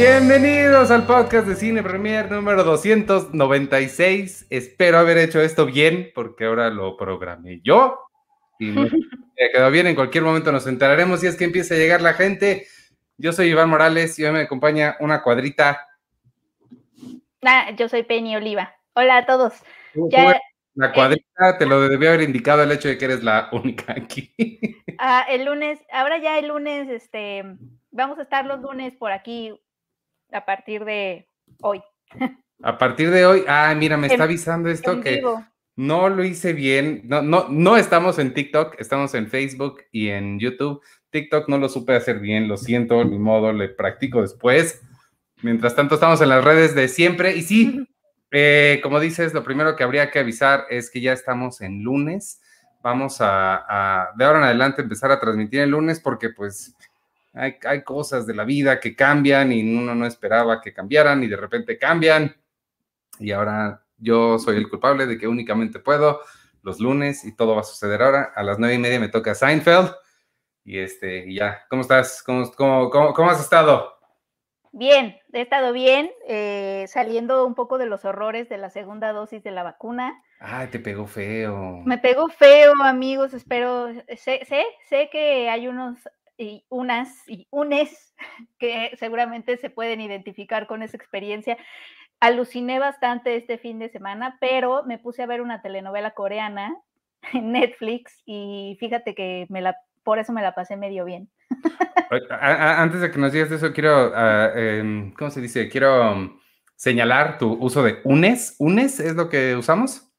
Bienvenidos al podcast de Cine Premier número 296. Espero haber hecho esto bien porque ahora lo programé yo y me quedó bien. En cualquier momento nos enteraremos si es que empieza a llegar la gente. Yo soy Iván Morales y hoy me acompaña una cuadrita. Ah, yo soy Penny Oliva. Hola a todos. la cuadrita te lo debió haber indicado el hecho de que eres la única aquí. Ah, el lunes, ahora ya el lunes, este, vamos a estar los lunes por aquí a partir de hoy. A partir de hoy, ah, mira, me está avisando esto que no lo hice bien. No, no, no estamos en TikTok, estamos en Facebook y en YouTube. TikTok no lo supe hacer bien, lo siento, ni modo, le practico después. Mientras tanto, estamos en las redes de siempre. Y sí, eh, como dices, lo primero que habría que avisar es que ya estamos en lunes. Vamos a, de ahora en adelante empezar a transmitir el lunes porque pues hay, cosas de la vida que cambian y uno no esperaba que cambiaran y de repente cambian. Y ahora yo soy el culpable de que únicamente puedo los lunes y todo va a suceder ahora. A las nueve y media me toca Seinfeld. Y este, y ya, ¿cómo estás? ¿Cómo, cómo, has estado? Bien, he estado bien, eh, saliendo un poco de los horrores de la segunda dosis de la vacuna. Ay, te pegó feo. Me pegó feo, amigos, espero, sé, sé, sé que hay unos y unas y unes que seguramente se pueden identificar con esa experiencia. Aluciné bastante este fin de semana, pero me puse a ver una telenovela coreana en Netflix y fíjate que me la, por eso me la pasé medio bien. Antes de que nos digas eso, quiero, em, ¿cómo se dice? Quiero señalar tu uso de unes. ¿Unes es lo que usamos?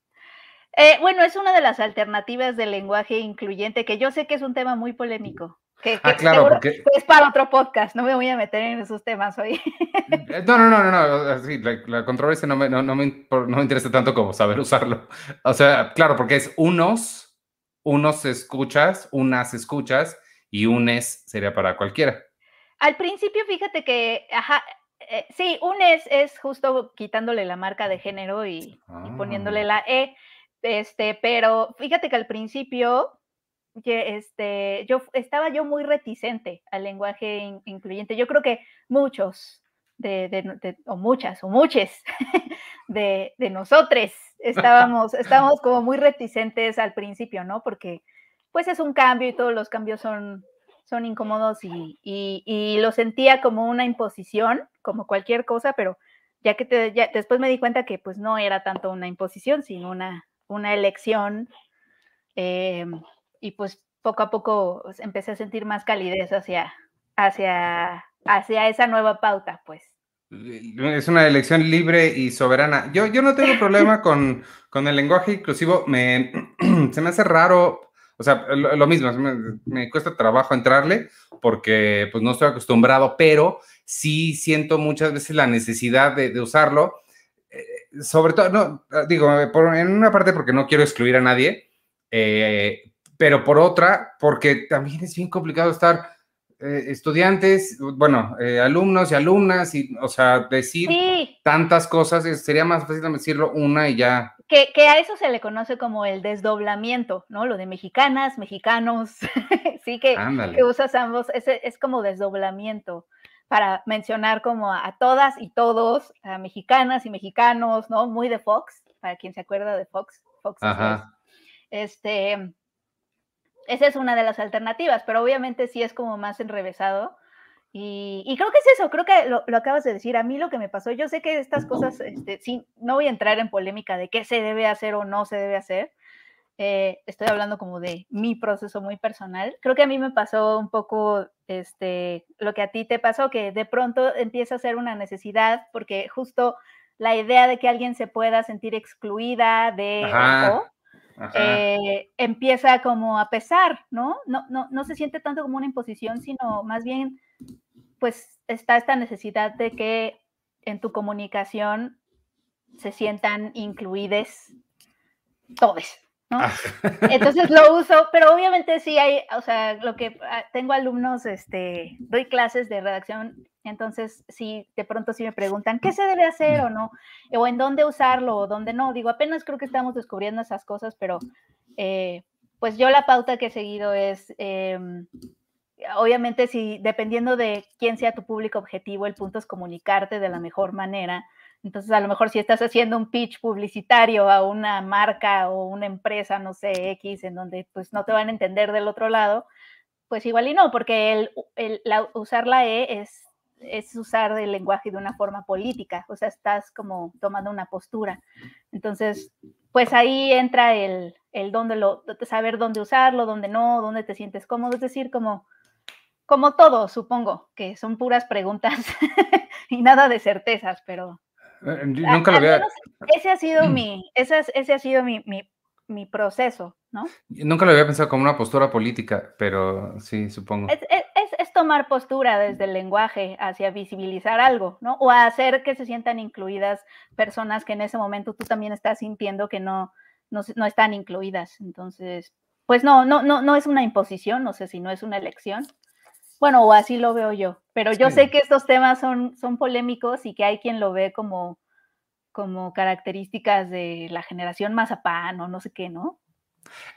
Eh, bueno, es una de las alternativas del lenguaje incluyente, que yo sé que es un tema muy polémico. Que, ah, claro, porque... es para otro podcast, no me voy a meter en esos temas hoy. No, no, no, no, no. la, controversia no me, no, no, me, no me interesa tanto como saber usarlo. O sea, claro, porque es unos, unos escuchas, unas escuchas y unes sería para cualquiera. Al principio, fíjate que, ajá, eh, sí, unes es justo quitándole la marca de género y, y poniéndole ah. la E, este, pero fíjate que al principio que este, yo estaba yo muy reticente al lenguaje incluyente. Yo creo que muchos de, o muchas o muchos de, de nosotros estábamos, estábamos como muy reticentes al principio, ¿no? Porque pues es un cambio y todos los cambios son, son incómodos y, y, lo sentía como una imposición, como cualquier cosa, pero ya que te, ya, después me di cuenta que pues no era tanto una imposición, sino una, una elección. Eh, y pues poco a poco pues, empecé a sentir más calidez hacia, hacia, hacia esa nueva pauta, pues. Es una elección libre y soberana. Yo, yo no tengo problema con, con el lenguaje inclusivo. Me, se me hace raro, o sea, lo, mismo, me, cuesta trabajo entrarle porque pues no estoy acostumbrado, pero sí siento muchas veces la necesidad de, usarlo. Eh, sobre todo, no, digo, en una parte porque no quiero excluir a nadie, eh, pero por otra, porque también es bien complicado estar eh, estudiantes, bueno, eh, alumnos y alumnas, y, o sea, decir tantas cosas, sería más fácil decirlo una y ya. Que, a eso se le conoce como el desdoblamiento, ¿no? Lo de mexicanas, mexicanos, sí, que, que, usas ambos, es, es como desdoblamiento para mencionar como a, todas y todos, a mexicanas y mexicanos, ¿no? Muy de Fox, para quien se acuerda de Fox. Fox Ajá. este, esa es una de las alternativas, pero obviamente sí es como más enrevesado. Y, creo que es eso, creo que lo, acabas de decir. A mí lo que me pasó, yo sé que estas cosas, este, sí, no voy a entrar en polémica de qué se debe hacer o no se debe hacer. Eh, estoy hablando como de mi proceso muy personal. Creo que a mí me pasó un poco este, lo que a ti te pasó, que de pronto empieza a ser una necesidad, porque justo la idea de que alguien se pueda sentir excluida de eh, empieza como a pesar, ¿no? No, ¿no? no se siente tanto como una imposición, sino más bien, pues está esta necesidad de que en tu comunicación se sientan incluides todos, ¿no? Ah. Entonces lo uso, pero obviamente sí hay, o sea, lo que ah, tengo alumnos, este, doy clases de redacción entonces, si de pronto si me preguntan qué se debe hacer o no, o en dónde usarlo o dónde no, digo, apenas creo que estamos descubriendo esas cosas, pero eh, pues yo la pauta que he seguido es, em, obviamente si dependiendo de quién sea tu público objetivo, el punto es comunicarte de la mejor manera. Entonces, a lo mejor si estás haciendo un pitch publicitario a una marca o una empresa, no sé, X, en donde pues no te van a entender del otro lado, pues igual y no, porque el, el usar la E es, es usar el lenguaje de una forma política, o sea, estás como tomando una postura. Entonces, pues ahí entra el, el dónde lo, saber dónde usarlo, dónde no, dónde te sientes cómodo, es decir, como, como todo, supongo, que son puras preguntas y nada de certezas, pero... Eh, nunca lo había... Ese ha sido mi, ese, ese ha sido mi, mi, mi, proceso, ¿no? Nunca lo había pensado como una postura política, pero sí, supongo. Es, es, es, tomar postura desde el lenguaje hacia visibilizar algo, ¿no? O hacer que se sientan incluidas personas que en ese momento tú también estás sintiendo que no, no, están incluidas. Entonces, pues no, no, no, no es una imposición, no sé si no es una elección. Bueno, o así lo veo yo, pero yo sé que estos temas son, son polémicos y que hay quien lo ve como, como características de la generación mazapán o no sé qué, ¿no?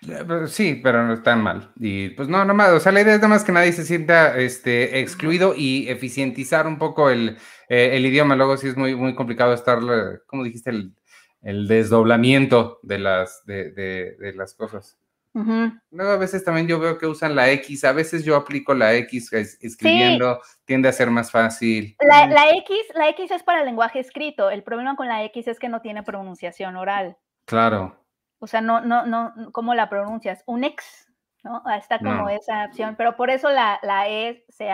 Eh, sí, pero no están mal. Y pues no, nomás, o sea, la idea es nada más que nadie se sienta este, excluido y eficientizar un poco el, eh, el idioma. Luego sí es muy, muy complicado estar, como dijiste, el, el desdoblamiento de las, de, de, las cosas. Luego a veces también yo veo que usan la X, a veces yo aplico la X escribiendo, tiende a ser más fácil. La, la, X, la X es para el lenguaje escrito, el problema con la X es que no tiene pronunciación oral. Claro. O sea, no, no, no, ¿cómo la pronuncias? Un X, ¿no? Está como esa opción, pero por eso la, la E se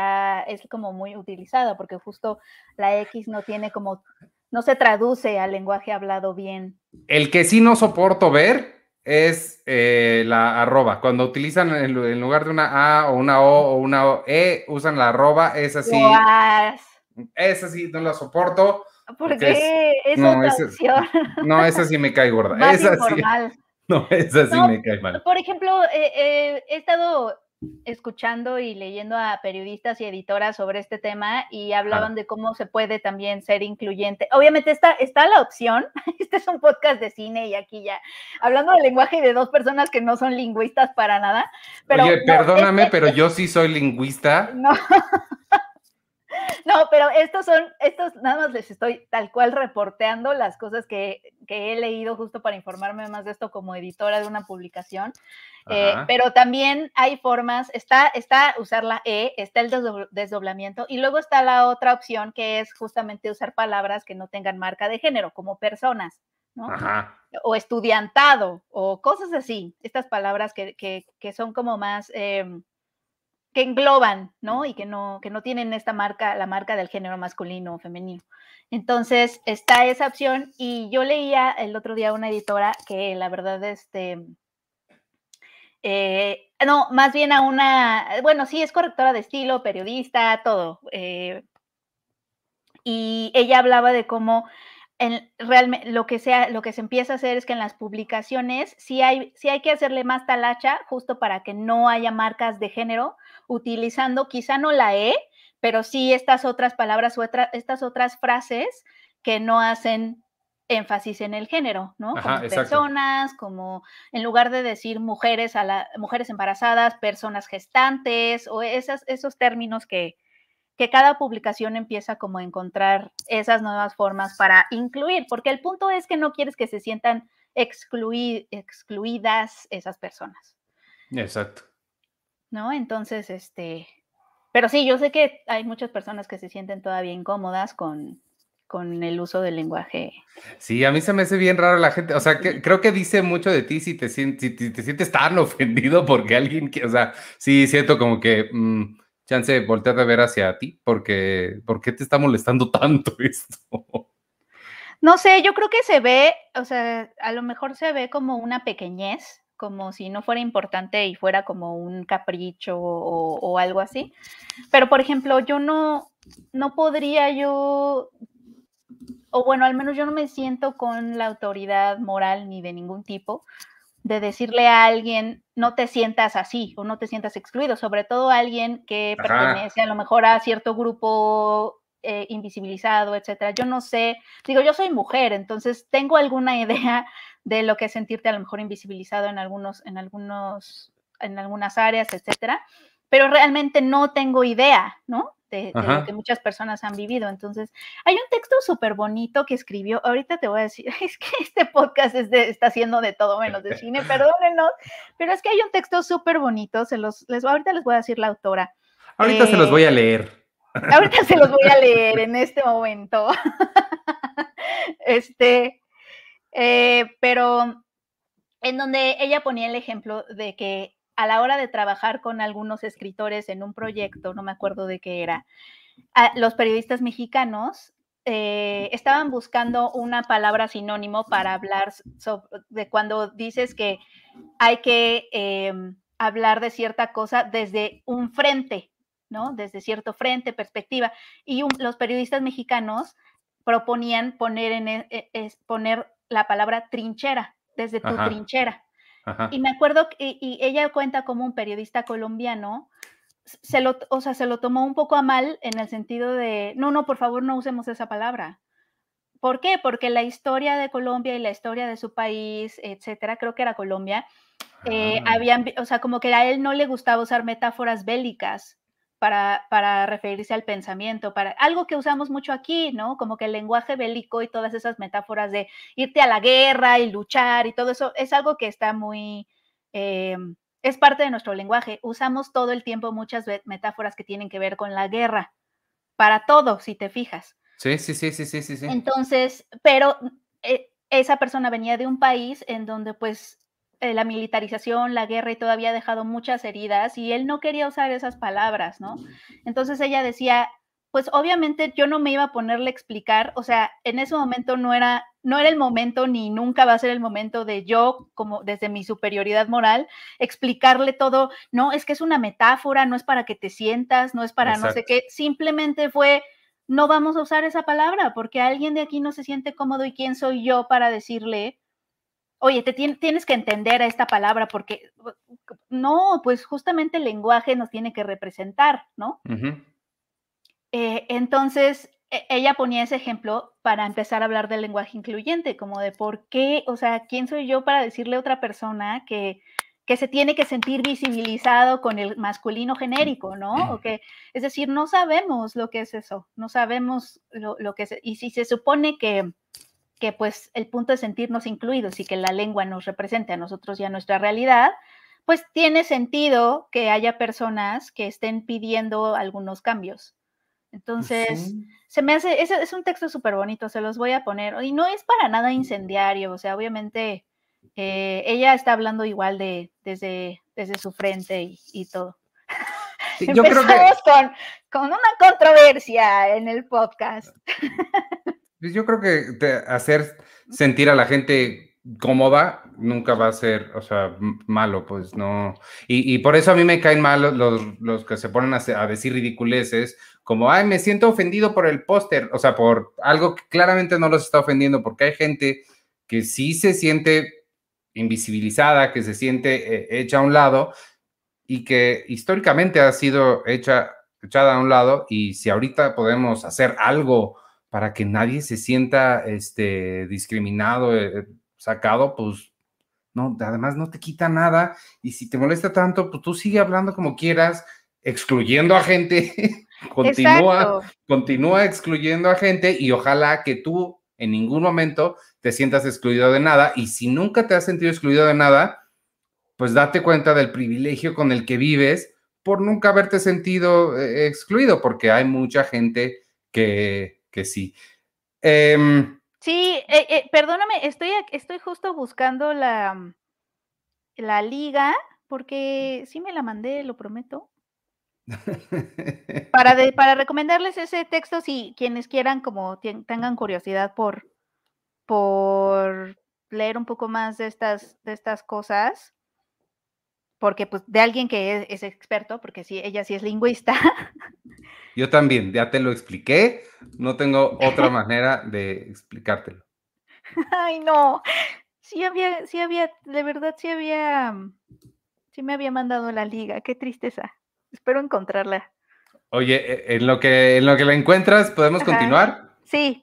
es como muy utilizada, porque justo la X no tiene como no se traduce al lenguaje hablado bien. El que sí no soporto ver es eh, la arroba. Cuando utilizan en, lugar de una A o una O o una E, usan la arroba, es así. Es así, no la soporto. ¿Por qué? Es, no, no, esa sí me cae gorda. esa sí, no, esa sí me cae mal. Por ejemplo, eh, eh, he estado escuchando y leyendo a periodistas y editoras sobre este tema y hablaban de cómo se puede también ser incluyente. Obviamente está, está la opción, este es un podcast de cine y aquí ya, hablando del lenguaje de dos personas que no son lingüistas para nada. Pero, Oye, perdóname, pero yo sí soy lingüista. No. No, pero estos son, estos nada más les estoy tal cual reporteando las cosas que, he leído justo para informarme más de esto como editora de una publicación. Eh, pero también hay formas, está, está usar la E, está el desdoblamiento y luego está la otra opción que es justamente usar palabras que no tengan marca de género, como personas. ¿no? O estudiantado, o cosas así, estas palabras que, que, son como más em, que engloban, ¿no? Y que no, que no tienen esta marca, la marca del género masculino o femenino. Entonces, está esa opción y yo leía el otro día una editora que la verdad, este, eh, no, más bien a una, bueno, sí, es correctora de estilo, periodista, todo. Eh, y ella hablaba de cómo en, realmente lo que, sea, lo que se empieza a hacer es que en las publicaciones sí hay, sí hay que hacerle más talacha justo para que no haya marcas de género, utilizando quizá no la E, pero sí estas otras palabras o estas otras frases que no hacen énfasis en el género, ¿no? como personas, como en lugar de decir mujeres a la, mujeres embarazadas, personas gestantes o esas, esos términos que, que cada publicación empieza como a encontrar esas nuevas formas para incluir, porque el punto es que no quieres que se sientan excluidas esas personas. Exacto. ¿No? Entonces, este, pero sí, yo sé que hay muchas personas que se sienten todavía incómodas con, con el uso del lenguaje. Sí, a mí se me hace bien raro la gente, o sea, que, creo que dice mucho de ti si te, si te, sientes tan ofendido porque alguien, que, o sea, sí siento como que... Mm, chance voltear a ver hacia ti, porque ¿por qué te está molestando tanto esto? No sé, yo creo que se ve, o sea, a lo mejor se ve como una pequeñez, como si no fuera importante y fuera como un capricho o, algo así. Pero, por ejemplo, yo no, no podría yo, o bueno, al menos yo no me siento con la autoridad moral ni de ningún tipo de decirle a alguien, no te sientas así o no te sientas excluido, sobre todo a alguien que pertenece a lo mejor a cierto grupo eh, invisibilizado, etcétera. Yo no sé, digo, yo soy mujer, entonces tengo alguna idea de lo que es sentirte a lo mejor invisibilizado en algunos, en algunos, en algunas áreas, etcétera. pero realmente no tengo idea, ¿no? De, lo que muchas personas han vivido. Entonces, hay un texto súper bonito que escribió, ahorita te voy a decir, es que este podcast está haciendo de todo menos de cine, perdónenos, pero es que hay un texto súper bonito, se los, les, ahorita les voy a decir la autora. Ahorita se los voy a eh, leer. Ahorita se los voy a leer en este momento. este, eh, pero en donde ella ponía el ejemplo de que a la hora de trabajar con algunos escritores en un proyecto, no me acuerdo de qué era, los periodistas mexicanos eh, estaban buscando una palabra sinónimo para hablar de cuando dices que hay que em, hablar de cierta cosa desde un frente, ¿no? Desde cierto frente, perspectiva. Y los periodistas mexicanos proponían poner, en, e, e, poner la palabra trinchera, desde tu trinchera. Y me acuerdo, que, y, ella cuenta como un periodista colombiano, se lo, o sea, se lo tomó un poco a mal en el sentido de, no, no, por favor, no usemos esa palabra. ¿Por qué? Porque la historia de Colombia y la historia de su país, etcétera, creo que era Colombia, eh, ah. habían, o sea, como que a él no le gustaba usar metáforas bélicas para, referirse al pensamiento, para algo que usamos mucho aquí, ¿no? Como que el lenguaje bélico y todas esas metáforas de irte a la guerra y luchar y todo eso es algo que está muy, eh, es parte de nuestro lenguaje. Usamos todo el tiempo muchas metáforas que tienen que ver con la guerra, para todo, si te fijas. Sí, sí, sí, sí, sí, sí. Entonces, pero eh, esa persona venía de un país en donde pues eh, la militarización, la guerra y todo había dejado muchas heridas y él no quería usar esas palabras, ¿no? Entonces ella decía, pues obviamente yo no me iba a ponerle a explicar, o sea, en ese momento no era, no era el momento ni nunca va a ser el momento de yo, como desde mi superioridad moral, explicarle todo, no, es que es una metáfora, no es para que te sientas, no es para no sé qué, simplemente fue, no vamos a usar esa palabra porque alguien de aquí no se siente cómodo y quién soy yo para decirle oye, te tienes que entender a esta palabra porque no, pues justamente el lenguaje nos tiene que representar, ¿no? Eh, entonces, e, ella ponía ese ejemplo para empezar a hablar del lenguaje incluyente, como de por qué, o sea, ¿quién soy yo para decirle a otra persona que, que se tiene que sentir visibilizado con el masculino genérico, ¿no? O que, es decir, no sabemos lo que es eso, no sabemos lo, lo que es, y si se supone que que pues el punto de sentirnos incluidos y que la lengua nos represente a nosotros y a nuestra realidad, pues tiene sentido que haya personas que estén pidiendo algunos cambios. Entonces, se me hace, es, es un texto súper bonito, se los voy a poner, y no es para nada incendiario, o sea, obviamente eh, ella está hablando igual de desde, desde su frente y, todo. yo creo que... con, con una controversia en el podcast. Pues yo creo que hacer sentir a la gente cómoda nunca va a ser, o sea, malo, pues no. Y, por eso a mí me caen mal los, que se ponen a, decir ridiculeces, como, ay, me siento ofendido por el póster, o sea, por algo que claramente no los está ofendiendo, porque hay gente que sí se siente invisibilizada, que se siente eh, hecha a un lado y que históricamente ha sido hecha, echada a un lado y si ahorita podemos hacer algo para que nadie se sienta este, discriminado, eh, sacado, pues no, además no te quita nada y si te molesta tanto, pues tú sigue hablando como quieras, excluyendo a gente, continúa, continúa excluyendo a gente y ojalá que tú en ningún momento te sientas excluido de nada y si nunca te has sentido excluido de nada, pues date cuenta del privilegio con el que vives por nunca haberte sentido eh, excluido, porque hay mucha gente que que sí. Em, sí, eh, eh, perdóname, estoy, estoy justo buscando la, mm, la liga, porque sí me la mandé, lo prometo. para, para recomendarles ese texto, si quienes quieran, como tengan curiosidad por, por leer un poco más de estas, de estas cosas, porque pues de alguien que es, experto, porque sí, ella sí es lingüista. Yo también, ya te lo expliqué, no tengo otra manera de explicártelo. Ay, no, sí había, sí había, de verdad sí había, sí me había mandado la liga, qué tristeza. Espero encontrarla. Oye, e, en lo que, en lo que la encuentras, ¿podemos continuar? Sí.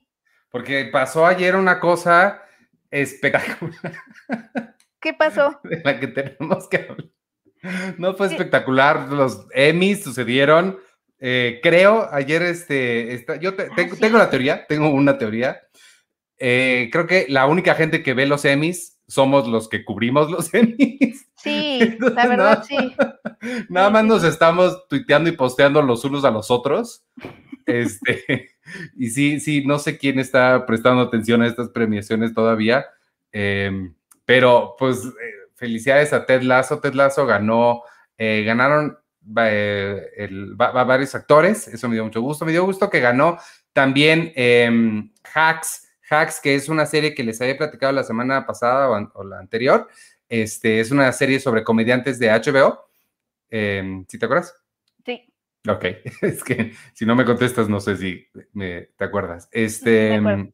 Porque pasó ayer una cosa espectacular. ¿Qué pasó? De la que tenemos que hablar. No, fue espectacular. Los Emmys sucedieron. Eh, creo, ayer este, yo ah, tengo, la teoría, tengo una teoría. Eh, creo que la única gente que ve los Emmys somos los que cubrimos los Emmys. Sí, la verdad, sí. Nada más nos estamos tuiteando y posteando los unos a los otros. Este, y sí, sí, no sé quién está prestando atención a estas premiaciones todavía, em, pero pues eh, felicidades a Ted Lasso. Ted Lasso ganó, eh, ganaron eh, varios actores, eso me dio mucho gusto. Me dio gusto que ganó también em, Hacks, Hacks, que es una serie que les había platicado la semana pasada o, la anterior. Este, es una serie sobre comediantes de HBO. Em, ¿Sí te acuerdas? Sí. Ok, es que si no me contestas, no sé si me, te acuerdas. Este em,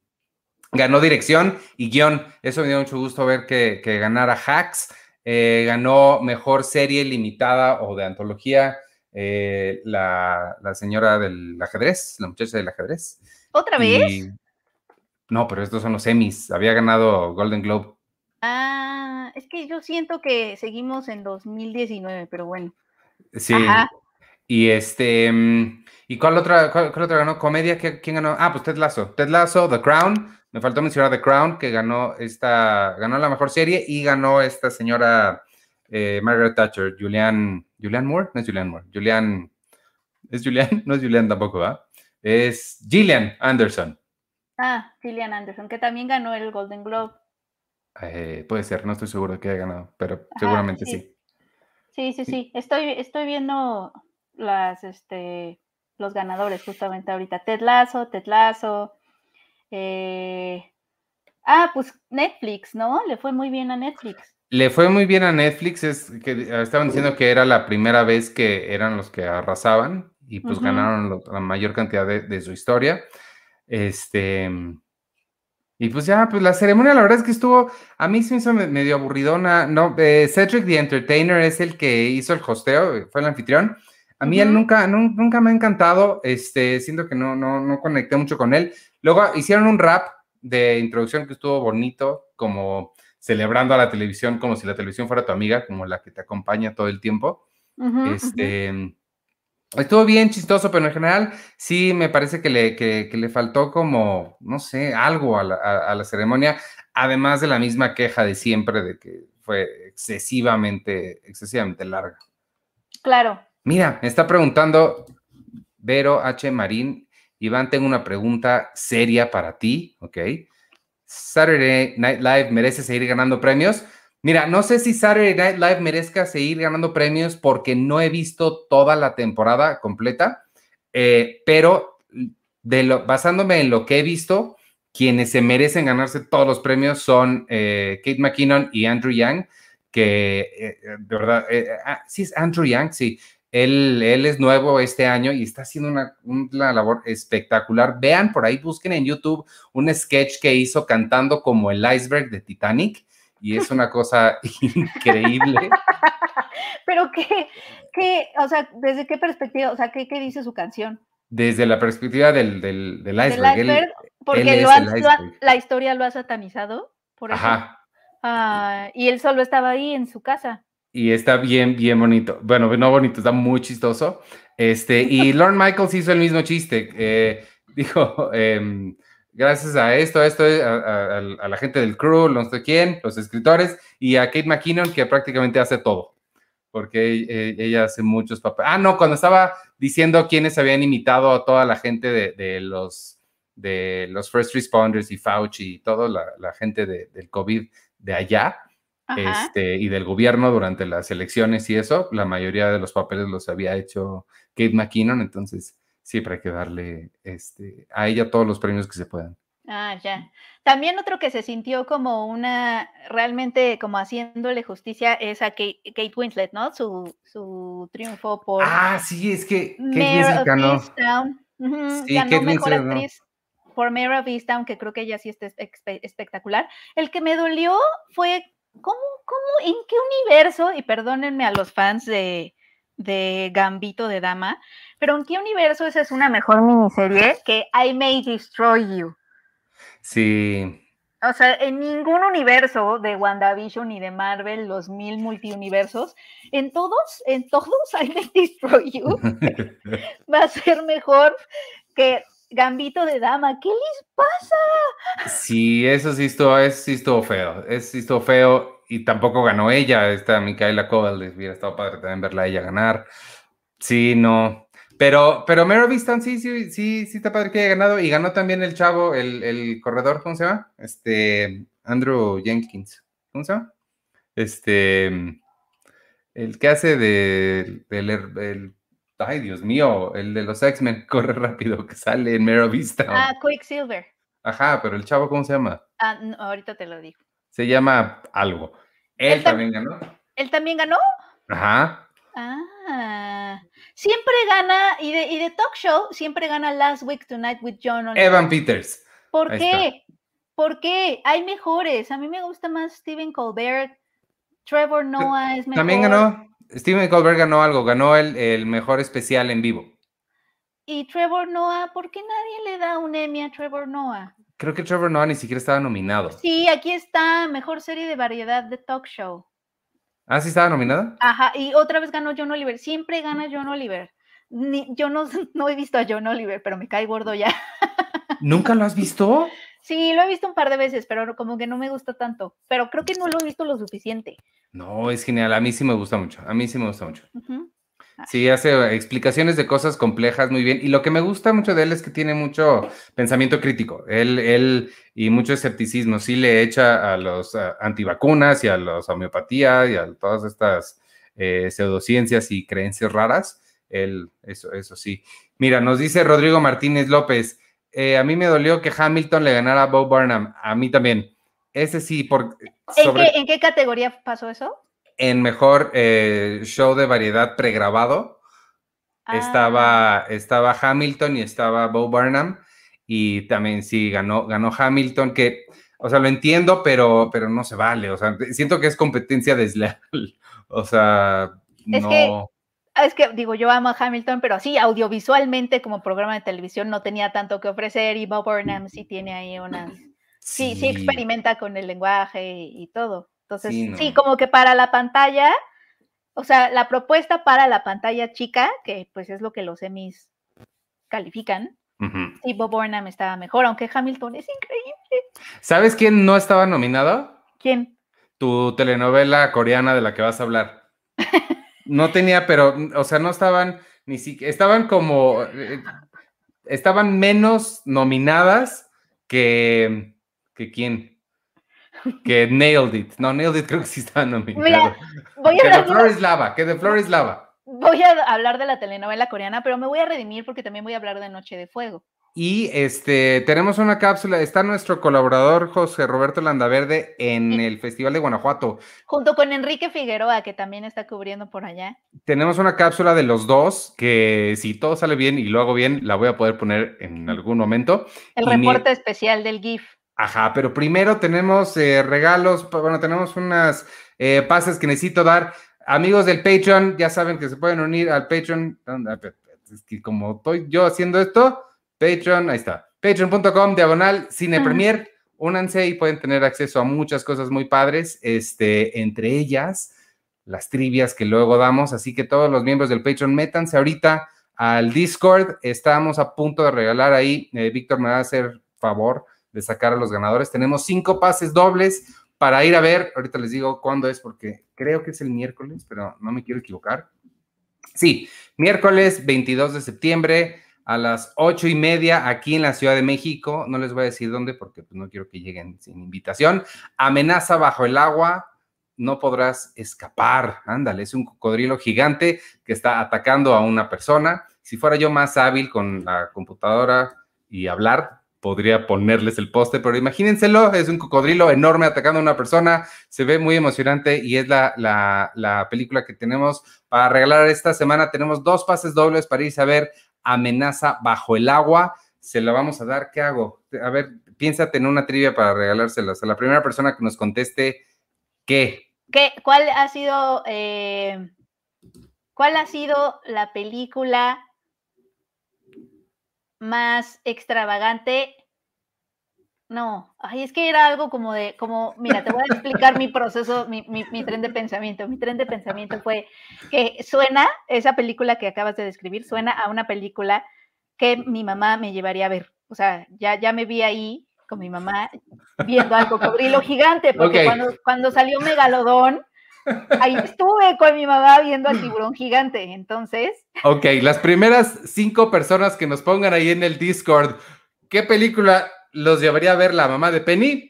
ganó dirección y guion. Eso me dio mucho gusto ver que, ganara Hacks. Eh, ganó mejor serie limitada o de antología eh, la, señora del ajedrez, la muchacha del ajedrez. ¿Otra vez? No, pero estos son los Emmys. Había ganado Golden Globe. Ah, es que yo siento que seguimos en 2019, pero bueno. Sí. Y este, mm, ¿y cuál otra, cuál, otra ganó? ¿Comedia? ¿Quién ganó? Ah, pues Ted Lasso. Ted Lasso, The Crown. Me faltó mencionar The Crown, que ganó esta, ganó la mejor serie y ganó esta señora eh, Margaret Thatcher, Julian, Julian Moore, no es Julian Moore, Julian, ¿es Julian? No es Julian tampoco, ¿va? Es Gillian Anderson. Ah, Gillian Anderson, que también ganó el Golden Globe. Eh, puede ser, no estoy seguro de que haya ganado, pero seguramente sí. sí. Sí, sí, Estoy, estoy viendo las, este, los ganadores justamente ahorita. Ted Lasso, Ted Lasso. Eh, ah, pues Netflix, ¿no? Le fue muy bien a Netflix. Le fue muy bien a Netflix, es que estaban diciendo que era la primera vez que eran los que arrasaban y pues ganaron la mayor cantidad de, su historia. Este, y pues ya, pues la ceremonia la verdad es que estuvo, a mí se me hizo medio aburridona, no, eh, Cedric the Entertainer es el que hizo el hosteo, fue el anfitrión, a mí él nunca, nunca me ha encantado, este, siento que no, no, no conecté mucho con él. Luego hicieron un rap de introducción que estuvo bonito, como celebrando a la televisión, como si la televisión fuera tu amiga, como la que te acompaña todo el tiempo. este, Estuvo bien chistoso, pero en general sí me parece que le, que, le faltó como, no sé, algo a la, a la, ceremonia, además de la misma queja de siempre de que fue excesivamente, excesivamente larga. Claro, Mira, me está preguntando Vero H. Marín. Iván, tengo una pregunta seria para ti, ¿ok? Saturday Night Live merece seguir ganando premios. Mira, no sé si Saturday Night Live merezca seguir ganando premios porque no he visto toda la temporada completa, eh, pero de lo, basándome en lo que he visto, quienes se merecen ganarse todos los premios son eh, Kate McKinnon y Andrew Yang, que eh, de verdad, ah, sí es Andrew Yang, sí, él, es nuevo este año y está haciendo una, labor espectacular. Vean por ahí, busquen en YouTube un sketch que hizo cantando como el iceberg de Titanic y es una cosa increíble. Pero qué, qué, o sea, ¿desde qué perspectiva? O sea, ¿qué, dice su canción? Desde la perspectiva del, iceberg. porque la historia lo ha satanizado. Por eso. Ajá. Ah, y él solo estaba ahí en su casa y está bien, bien bonito. Bueno, no bonito, está muy chistoso. Este, y Lorne Michaels hizo el mismo chiste. Eh, dijo, em, gracias a esto, a esto, a, la gente del crew, no sé quién, los escritores, y a Kate McKinnon, que prácticamente hace todo. Porque ella hace muchos papeles. Ah, no, cuando estaba diciendo quiénes habían imitado a toda la gente de, los de los first responders y Fauci y toda la, la gente del COVID de allá, este, y del gobierno durante las elecciones y eso, la mayoría de los papeles los había hecho Kate McKinnon, entonces siempre hay que darle este, a ella todos los premios que se puedan. Ah, ya. También otro que se sintió como una, realmente como haciéndole justicia es a Kate, Winslet, ¿no? Su, su, triunfo por... Ah, sí, es que Kate ganó. sí, ganó mejor actriz por Mare of Easttown, que creo que ella sí está espectacular. El que me dolió fue ¿cómo, cómo, en qué universo? Y perdónenme a los fans de, de Gambito de Dama, pero ¿en qué universo esa es una mejor miniserie que I May Destroy You? Sí. O sea, en ningún universo de WandaVision ni de Marvel, los mil multiuniversos, en todos, en todos I May Destroy You va a ser mejor que Gambito de Dama. ¿Qué les pasa? Sí, eso sí estuvo, es, sí estuvo feo. Es, sí estuvo feo y tampoco ganó ella. Esta Micaela Coval, hubiera estado padre también verla a ella ganar. Sí, no. Pero, pero Mary sí, sí, sí, sí está padre que haya ganado. Y ganó también el chavo, el, el corredor, ¿cómo se llama? Este, Andrew Jenkins. ¿Cómo se llama? Este, el que hace de, del, el, ay Dios mío, el de los X-Men, corre rápido, que sale en Mero Vista. Ah, Quicksilver. Ajá, pero el chavo, ¿cómo se llama? Ah, ahorita te lo digo. Se llama algo. Él, también ganó. ¿Él también ganó? Ajá. Ah, siempre gana, y de, y de talk show, siempre gana Last Week Tonight with John. Evan Peters. ¿Por qué? ¿Por qué? Hay mejores. A mí me gusta más Stephen Colbert. Trevor Noah es mejor. También ganó. Steven Colbert ganó algo, ganó el, el, mejor especial en vivo. ¿Y Trevor Noah? ¿Por qué nadie le da un Emmy a Trevor Noah? Creo que Trevor Noah ni siquiera estaba nominado. Sí, aquí está, mejor serie de variedad de talk show. ¿Ah, sí estaba nominada? Ajá, y otra vez ganó John Oliver. Siempre gana John Oliver. yo no, no he visto a John Oliver, pero me cae gordo ya. ¿Nunca lo has visto? Sí, lo he visto un par de veces, pero como que no me gusta tanto. Pero creo que no lo he visto lo suficiente. No, es genial. A mí sí me gusta mucho. A mí sí me gusta mucho. Sí, hace explicaciones de cosas complejas muy bien. Y lo que me gusta mucho de él es que tiene mucho pensamiento crítico. Él, él y mucho escepticismo. Sí le echa a los antivacunas y a los homeopatía y a todas estas eh, pseudociencias y creencias raras. Él, eso, eso sí. Mira, nos dice Rodrigo Martínez López. Eh, a mí me dolió que Hamilton le ganara a Bob Burnham. A mí también. Ese sí, por, ¿En, qué, categoría pasó eso? En mejor eh, show de variedad pregrabado. Estaba, ah. estaba Hamilton y estaba Bob Burnham. Y también sí, ganó, ganó Hamilton, que, o sea, lo entiendo, pero, pero no se vale. O sea, siento que es competencia desleal. O sea, no. Es que digo, yo amo a Hamilton, pero sí, audiovisualmente como programa de televisión no tenía tanto que ofrecer y Bob Burnham sí tiene ahí unas... Sí, sí, experimenta con el lenguaje y, todo. Entonces, sí, como que para la pantalla, o sea, la propuesta para la pantalla chica, que pues es lo que los Emmys califican, sí, Bob Burnham estaba mejor, aunque Hamilton es increíble. ¿Sabes quién no estaba nominado? ¿Quién? Tu telenovela coreana de la que vas a hablar. No tenía, pero, o sea, no estaban ni siquiera, estaban como, eh, estaban menos nominadas que, que quién, que Nailed It. No, Nailed It creo que sí estaba nominado. voy a que The Floor is Lava, que The Floor is Lava. Voy a hablar de la telenovela coreana, pero me voy a redimir porque también voy a hablar de Noche de Fuego. Y este, tenemos una cápsula, está nuestro colaborador José Roberto Landaverde en el Festival de Guanajuato. Junto con Enrique Figueroa, que también está cubriendo por allá. Tenemos una cápsula de los dos, que si todo sale bien y lo hago bien, la voy a poder poner en algún momento. El reporte especial del GIF. Ajá, pero primero tenemos eh, regalos, bueno, tenemos unas eh, pases que necesito dar. Amigos del Patreon, ya saben que se pueden unir al Patreon. Es que como estoy yo haciendo esto Patreon, ahí está. Patreon.com, diagonal, Cine Premier. Únanse y pueden tener acceso a muchas cosas muy padres, este, entre ellas las trivias que luego damos. Así que todos los miembros del Patreon, métanse ahorita al Discord. Estamos a punto de regalar ahí. Eh, Víctor me va a hacer favor de sacar a los ganadores. Tenemos cinco pases dobles para ir a ver. Ahorita les digo cuándo es, porque creo que es el miércoles, pero no me quiero equivocar. Sí, miércoles 22 de septiembre a las ocho y media aquí en la Ciudad de México. No les voy a decir dónde porque pues, no quiero que lleguen sin invitación. Amenaza bajo el agua. No podrás escapar. Ándale, es un cocodrilo gigante que está atacando a una persona. Si fuera yo más hábil con la computadora y hablar, podría ponerles el poste, pero imagínenselo, es un cocodrilo enorme atacando a una persona, se ve muy emocionante y es la, la, la, película que tenemos para regalar esta semana. Tenemos dos pases dobles para irse a ver amenaza bajo el agua. Se la vamos a dar. ¿Qué hago? A ver, piénsate en una trivia para regalárselas. A la primera persona que nos conteste, ¿qué? ¿Qué ¿Cuál ha sido, eh, cuál ha sido la película más extravagante No, ay, es que era algo como de, como, mira, te voy a explicar mi proceso, mi, mi, mi, tren de pensamiento. Mi tren de pensamiento fue que suena, esa película que acabas de describir, suena a una película que mi mamá me llevaría a ver. O sea, ya, ya me vi ahí con mi mamá viendo al cocodrilo gigante, porque cuando, cuando salió Megalodón, ahí estuve con mi mamá viendo al tiburón gigante, entonces. Ok, las primeras cinco personas que nos pongan ahí en el Discord, ¿qué película los llevaría a ver la mamá de Penny.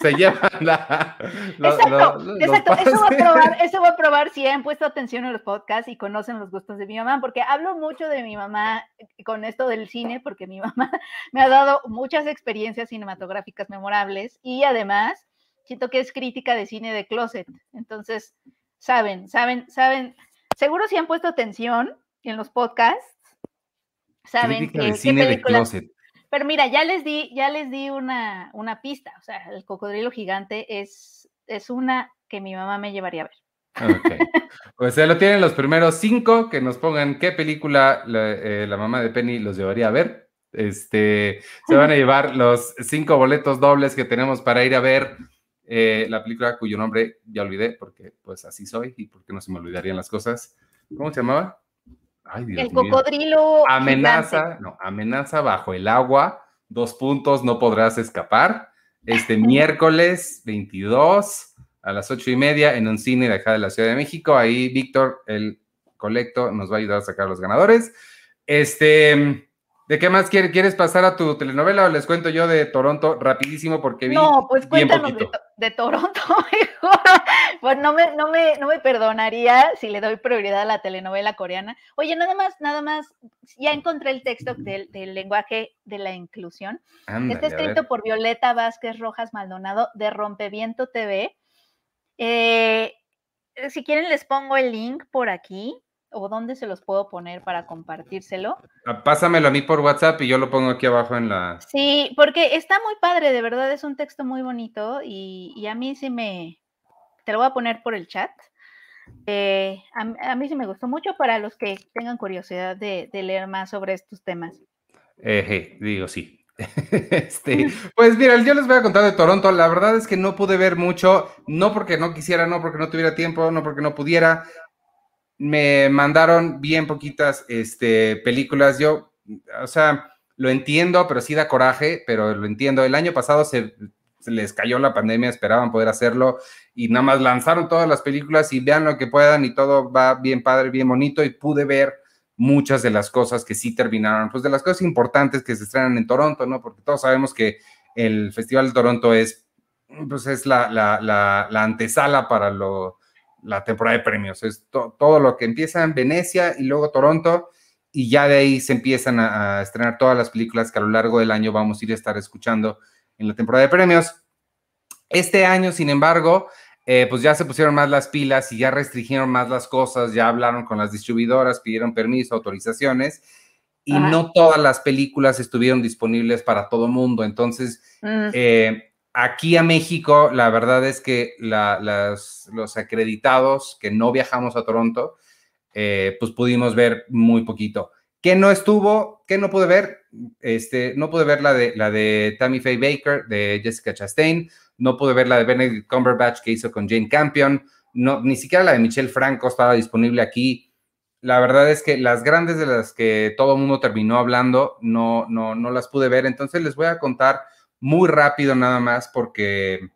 Se llevan la. exacto, exacto. eso, va a probar, eso va a probar si han puesto atención en los podcasts y conocen los gustos de mi mamá, porque hablo mucho de mi mamá con esto del cine, porque mi mamá me ha dado muchas experiencias cinematográficas memorables y además siento que es crítica de cine de closet. Entonces, saben, saben, saben, seguro si han puesto atención en los podcasts, saben que, de cine de closet. Pero mira, ya les di, ya les di una, una pista. O sea, el cocodrilo gigante es, es una que mi mamá me llevaría a ver. Pues ya lo tienen los primeros cinco, que nos pongan qué película la, eh, mamá de Penny los llevaría a ver. Este, se van a llevar los cinco boletos dobles que tenemos para ir a ver eh, la película cuyo nombre ya olvidé, porque pues así soy y porque no se me olvidarían las cosas. ¿Cómo se llamaba? El cocodrilo. Amenaza, no, amenaza bajo el agua, dos puntos, no podrás escapar. Este miércoles 22 a las ocho y media en un cine de acá de la Ciudad de México. Ahí Víctor, el colecto, nos va a ayudar a sacar a los ganadores. Este, ¿De qué más quieres, pasar a tu telenovela o les cuento yo de Toronto rapidísimo porque vi No, pues cuéntanos de, Toronto pues no me, no, me, no me perdonaría si le doy prioridad a la telenovela coreana. Oye, nada más, nada más, ya encontré el texto del, lenguaje de la inclusión. Está escrito por Violeta Vázquez Rojas Maldonado de Rompeviento TV. Eh, si quieren les pongo el link por aquí o dónde se los puedo poner para compartírselo. Ah, pásamelo a mí por WhatsApp y yo lo pongo aquí abajo en la... Sí, porque está muy padre, de verdad es un texto muy bonito y, a mí sí me... Te lo voy a poner por el chat. Eh, a, mí sí me gustó mucho para los que tengan curiosidad de, leer más sobre estos temas. Eh, digo, sí. este, pues mira, yo les voy a contar de Toronto. La verdad es que no pude ver mucho, no porque no quisiera, no porque no tuviera tiempo, no porque no pudiera me mandaron bien poquitas este, películas. Yo, o sea, lo entiendo, pero sí da coraje, pero lo entiendo. El año pasado se, les cayó la pandemia, esperaban poder hacerlo y nada más lanzaron todas las películas y vean lo que puedan y todo va bien padre, bien bonito y pude ver muchas de las cosas que sí terminaron, pues de las cosas importantes que se estrenan en Toronto, ¿no? Porque todos sabemos que el Festival de Toronto es, pues es la, la, la, la antesala para lo, la temporada de premios. Es todo lo que empieza en Venecia y luego Toronto y ya de ahí se empiezan a, estrenar todas las películas que a lo largo del año vamos a ir a estar escuchando en la temporada de premios. Este año, sin embargo, eh, pues ya se pusieron más las pilas y ya restringieron más las cosas, ya hablaron con las distribuidoras, pidieron permiso, autorizaciones y no todas las películas estuvieron disponibles para todo mundo. Entonces, mm. eh, Aquí a México, la verdad es que los acreditados que no viajamos a Toronto, eh, pues pudimos ver muy poquito. ¿Qué no estuvo? ¿Qué no pude ver? Este, no pude ver la de, la de Tammy Faye Baker, de Jessica Chastain, no pude ver la de Benedict Cumberbatch que hizo con Jane Campion, no, ni siquiera la de Michelle Franco estaba disponible aquí. La verdad es que las grandes de las que todo el mundo terminó hablando, no, no, no las pude ver. Entonces les voy a contar muy rápido nada más porque,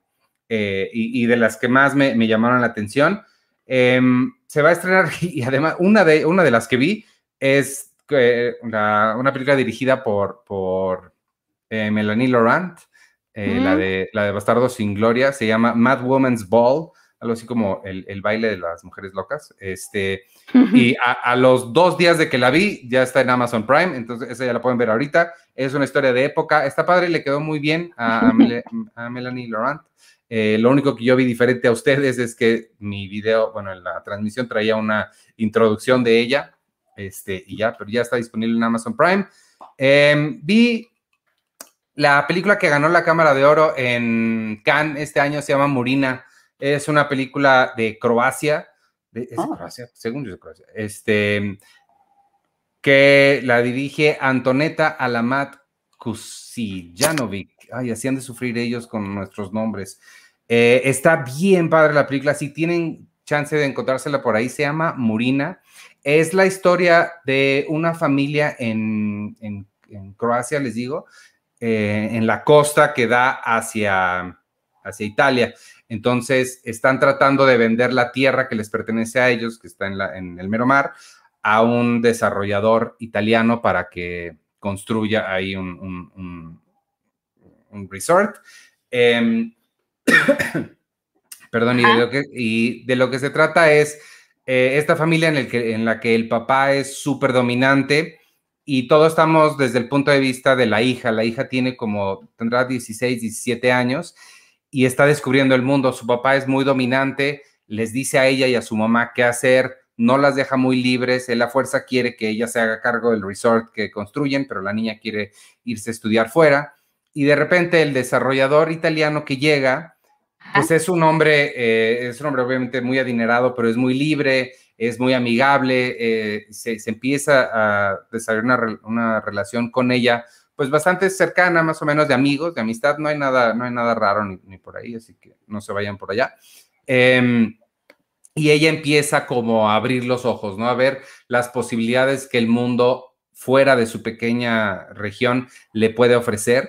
eh, y, de las que más me, llamaron la atención. Em, se va a estrenar y además una de, una de las que vi es eh, una película dirigida por, por eh, Melanie Laurent, la, de, la de Bastardo sin Gloria, se llama Mad Woman's Ball algo así como el, baile de las mujeres locas. Este, y a, los dos días de que la vi, ya está en Amazon Prime, entonces esa ya la pueden ver ahorita. Es una historia de época. Está padre, le quedó muy bien a, Melanie Laurent. Eh, lo único que yo vi diferente a ustedes es que mi video, bueno, en la transmisión traía una introducción de ella, este, y ya, pero ya está disponible en Amazon Prime. Em, vi la película que ganó la Cámara de Oro en Cannes este año, se llama Murina es una película de Croacia. ¿Es de ah. Croacia? Según yo de Croacia. Este, que la dirige Antoneta Alamat Kusijanovic. Ay, hacían de sufrir ellos con nuestros nombres. Eh, está bien padre la película. Si tienen chance de encontrársela por ahí, se llama Murina. Es la historia de una familia en, Croacia, les digo, eh, en la costa que da hacia, hacia Italia. Entonces, están tratando de vender la tierra que les pertenece a ellos, que está en, la, en el mero mar, a un desarrollador italiano para que construya ahí un, un, resort. Em, perdón, y de, lo que, y de, lo que, se trata es eh, esta familia en, el que, en la que el papá es súper dominante y todos estamos desde el punto de vista de la hija. La hija tiene como, tendrá 16, 17 años y está descubriendo el mundo. Su papá es muy dominante, les dice a ella y a su mamá qué hacer, no las deja muy libres, él a fuerza quiere que ella se haga cargo del resort que construyen, pero la niña quiere irse a estudiar fuera. Y de repente el desarrollador italiano que llega, pues es un hombre, eh, es un hombre obviamente muy adinerado, pero es muy libre, es muy amigable, eh, se, empieza a desarrollar una, relación con ella, pues bastante cercana, más o menos de amigos, de amistad, no hay nada, no hay nada raro ni, por ahí, así que no se vayan por allá. Em, y ella empieza como a abrir los ojos, ¿no? A ver las posibilidades que el mundo fuera de su pequeña región le puede ofrecer.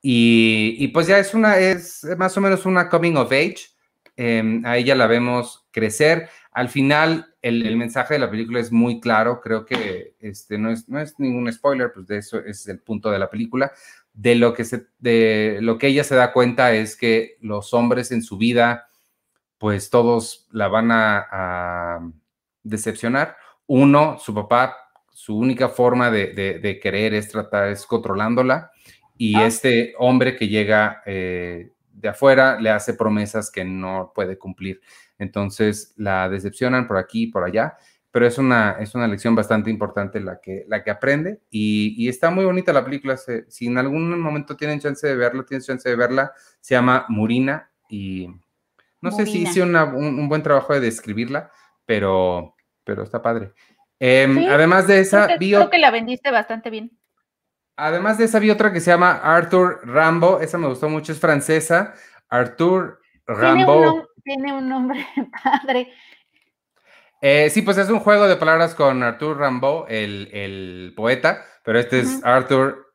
Y, pues ya es una, es más o menos una coming of age. Em, a ella la vemos crecer. Al final, el, mensaje de la película es muy claro. Creo que este, no, es, no es ningún spoiler, pues de eso es el punto de la película. De lo que, se, de lo que ella se da cuenta es que los hombres en su vida pues todos la van a, decepcionar. Uno, su papá, su única forma de, querer es tratar, es controlándola. Y ah. este hombre que llega eh, de afuera le hace promesas que no puede cumplir. Entonces la decepcionan por aquí y por allá. Pero es una, es una lección bastante importante la que, la que aprende. Y, está muy bonita la película. si en algún momento tienen chance de verla, tienen chance de verla. Se llama Murina y no sé si hice un, buen trabajo de describirla, pero, pero está padre. Em, además de esa, creo que, la vendiste bastante bien. Además de esa, vi otra que se llama Arthur Rambo. Esa me gustó mucho, es francesa. Arthur Rambo. Tiene un, nombre padre. Eh, sí, pues es un juego de palabras con Arthur Rambo, el, poeta, pero este es Arthur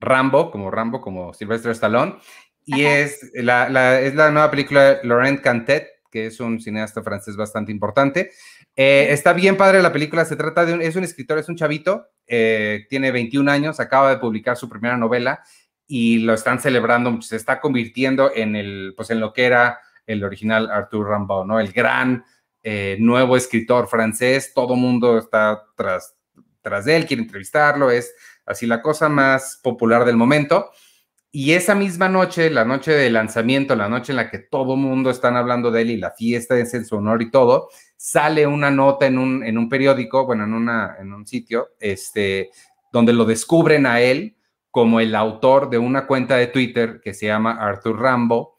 Rambo, como Rambo, como Sylvester Stallone. Y es la, es la nueva película de Laurent Cantet, que es un cineasta francés bastante importante. Eh, está bien padre la película, se trata de un, es un escritor, es un chavito, eh, tiene 21 años, acaba de publicar su primera novela y lo están celebrando, se está convirtiendo en el, pues en lo que era el original Arthur Rimbaud, ¿no? El gran eh, nuevo escritor francés, todo mundo está tras, tras de él, quiere entrevistarlo, es así la cosa más popular del momento. Y esa misma noche, la noche del lanzamiento, la noche en la que todo mundo están hablando de él y la fiesta es en su honor y todo, sale una nota en un, en un periódico, bueno, en, una, en un sitio, este, donde lo descubren a él como el autor de una cuenta de Twitter que se llama Arthur Rambo,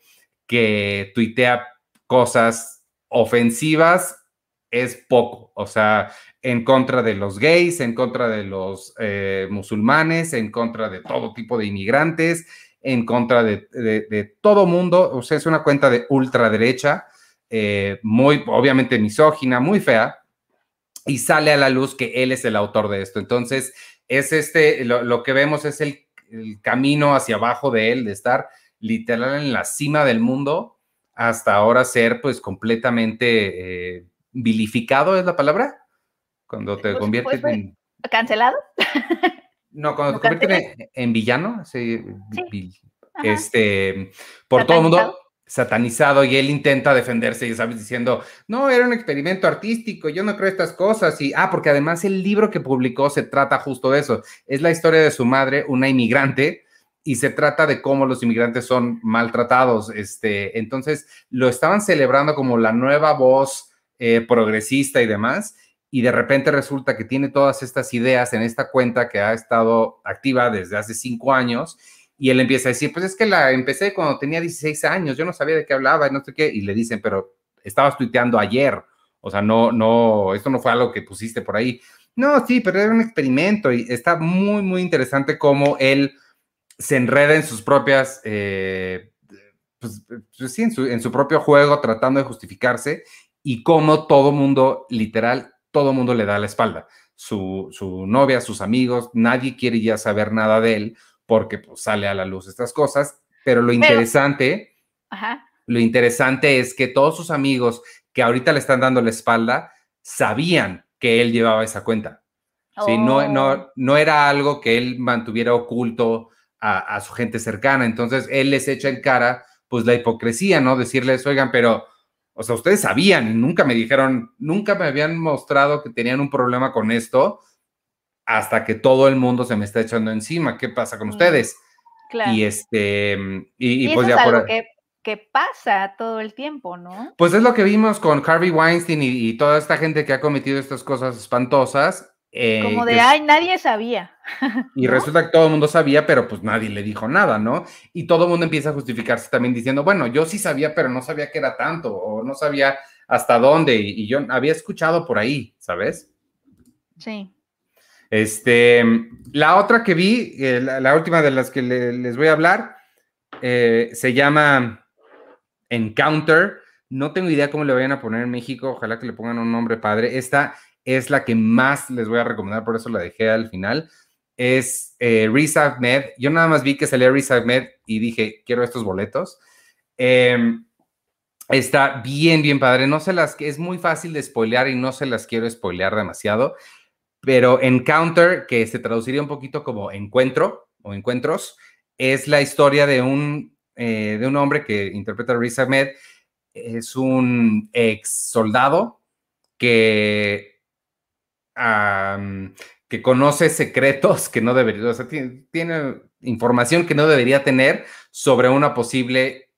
que tuitea cosas ofensivas, es poco, o sea, en contra de los gays, en contra de los eh, musulmanes, en contra de todo tipo de inmigrantes, en contra de, todo mundo. O sea, es una cuenta de ultraderecha, eh, muy, obviamente misógina, muy fea, y sale a la luz que él es el autor de esto. Entonces, es este, lo, que vemos es el, camino hacia abajo de él, de estar literal en la cima del mundo, hasta ahora ser pues completamente eh, vilificado, ¿es la palabra? Cuando te pues, conviertes pues, en... ¿Cancelado? No, cuando te convierten en, villano, este, por todo el mundo satanizado y él intenta defenderse, ya sabes, diciendo, no, era un experimento artístico, yo no creo estas cosas. Y, ah, porque además el libro que publicó se trata justo de eso. Es la historia de su madre, una inmigrante, y se trata de cómo los inmigrantes son maltratados. Este, entonces, lo estaban celebrando como la nueva voz eh, progresista y demás y de repente resulta que tiene todas estas ideas en esta cuenta que ha estado activa desde hace cinco años y él empieza a decir, pues es que la empecé cuando tenía 16 años, yo no sabía de qué hablaba no sé qué, y le dicen, pero estabas tuiteando ayer, o sea, no, no, esto no fue algo que pusiste por ahí. No, sí, pero era un experimento y está muy, muy interesante cómo él se enreda en sus propias, eh, pues, pues, sí, en su, en su, propio juego tratando de justificarse y cómo todo mundo, literal, todo mundo le da la espalda. Su, su, novia, sus amigos, nadie quiere ya saber nada de él porque pues, sale a la luz estas cosas, pero lo interesante, lo interesante es que todos sus amigos que ahorita le están dando la espalda sabían que él llevaba esa cuenta. Sí, no, no, oh. no era algo que él mantuviera oculto a, su gente cercana. Entonces, él les echa en cara, pues, la hipocresía, ¿no? Decirles, oigan, pero, o sea, ustedes sabían y nunca me dijeron, nunca me habían mostrado que tenían un problema con esto hasta que todo el mundo se me está echando encima. ¿Qué pasa con mm, ustedes? Claro. Y este, y, pues ya por que pasa todo el tiempo, ¿no? Pues es lo que vimos con Harvey Weinstein y, toda esta gente que ha cometido estas cosas espantosas. Eh, Como de, ay, nadie sabía. Y resulta que todo el mundo sabía, pero pues nadie le dijo nada, ¿no? Y todo el mundo empieza a justificarse también diciendo, bueno, yo sí sabía, pero no sabía que era tanto, o no sabía hasta dónde, y, yo había escuchado por ahí, ¿sabes? Sí. Este, la otra que vi, eh, la, última de las que les voy a hablar, eh, se llama Encounter. No tengo idea cómo le vayan a poner en México. Ojalá que le pongan un nombre padre. Esta es la que más les voy a recomendar, por eso la dejé al final. Es eh, Riz Ahmed. Yo nada más vi que salía Riz Ahmed y dije, quiero estos boletos. Em, está bien, bien padre. No se las, es muy fácil de spoilear y no se las quiero spoilear demasiado. Pero Encounter, que se traduciría un poquito como encuentro o encuentros, es la historia de un eh, de un hombre que interpreta a Riz Ahmed. Es un ex soldado que, que conoce secretos que no debería, o sea, tiene, información que no debería tener sobre una posible,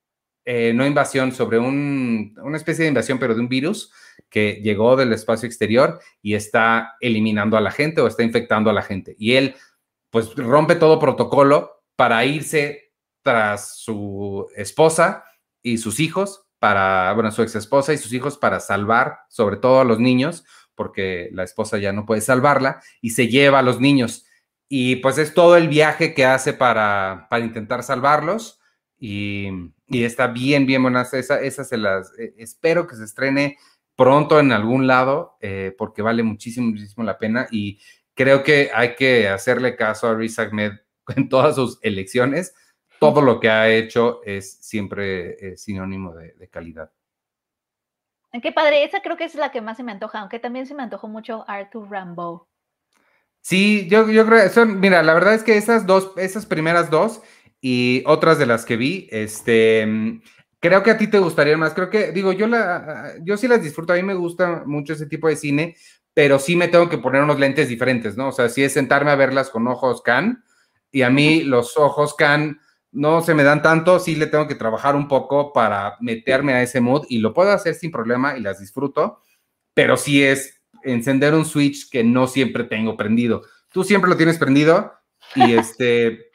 eh, no invasión, sobre una especie de invasión, pero de un virus que llegó del espacio exterior y está eliminando a la gente o está infectando a la gente. Y él, pues, rompe todo protocolo para irse tras su esposa y sus hijos para, bueno, su ex esposa y sus hijos para salvar, sobre todo a los niños, porque la esposa ya no puede salvarla, y se lleva a los niños. Y pues es todo el viaje que hace para, para intentar salvarlos. Y, está bien, bien buena. Esa, esa se las eh, espero que se estrene pronto en algún lado, eh, porque vale muchísimo, muchísimo la pena. Y creo que hay que hacerle caso a Riz Ahmed en todas sus elecciones todo lo que ha hecho es siempre eh, sinónimo de, calidad. Qué padre, esa creo que es la que más se me antoja, aunque también se me antojó mucho Arthur Rambo. Sí, yo, yo creo, son, mira, la verdad es que esas dos, esas primeras dos y otras de las que vi, este, creo que a ti te gustaría más, creo que, digo, yo, la, yo sí las disfruto, a mí me gusta mucho ese tipo de cine, pero sí me tengo que poner unos lentes diferentes, ¿no? O sea, sí es sentarme a verlas con ojos can, y a mí los ojos can no se me dan tanto, sí le tengo que trabajar un poco para meterme a ese mood y lo puedo hacer sin problema y las disfruto, pero sí es encender un switch que no siempre tengo prendido. Tú siempre lo tienes prendido y este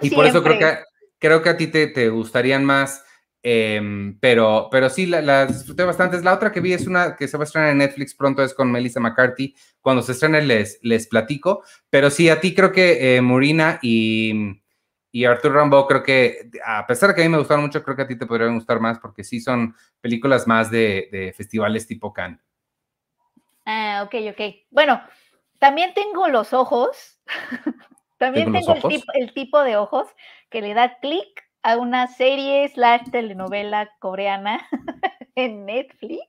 y por eso creo que creo que a ti te, gustarían más, em, pero pero sí las disfruté bastante. La otra que vi es una que se va a estrenar en Netflix pronto es con Melissa McCarthy. Cuando se estrene les les platico, pero sí a ti creo que eh, Murina y y Arthur Rambo creo que, a pesar de que a mí me gustaron mucho, creo que a ti te podrían gustar más porque sí son películas más de, festivales tipo Cannes. Ah, ok, ok. Bueno, también tengo los ojos. también tengo, el, tipo, de ojos que le da clic a una serie slash telenovela coreana en Netflix,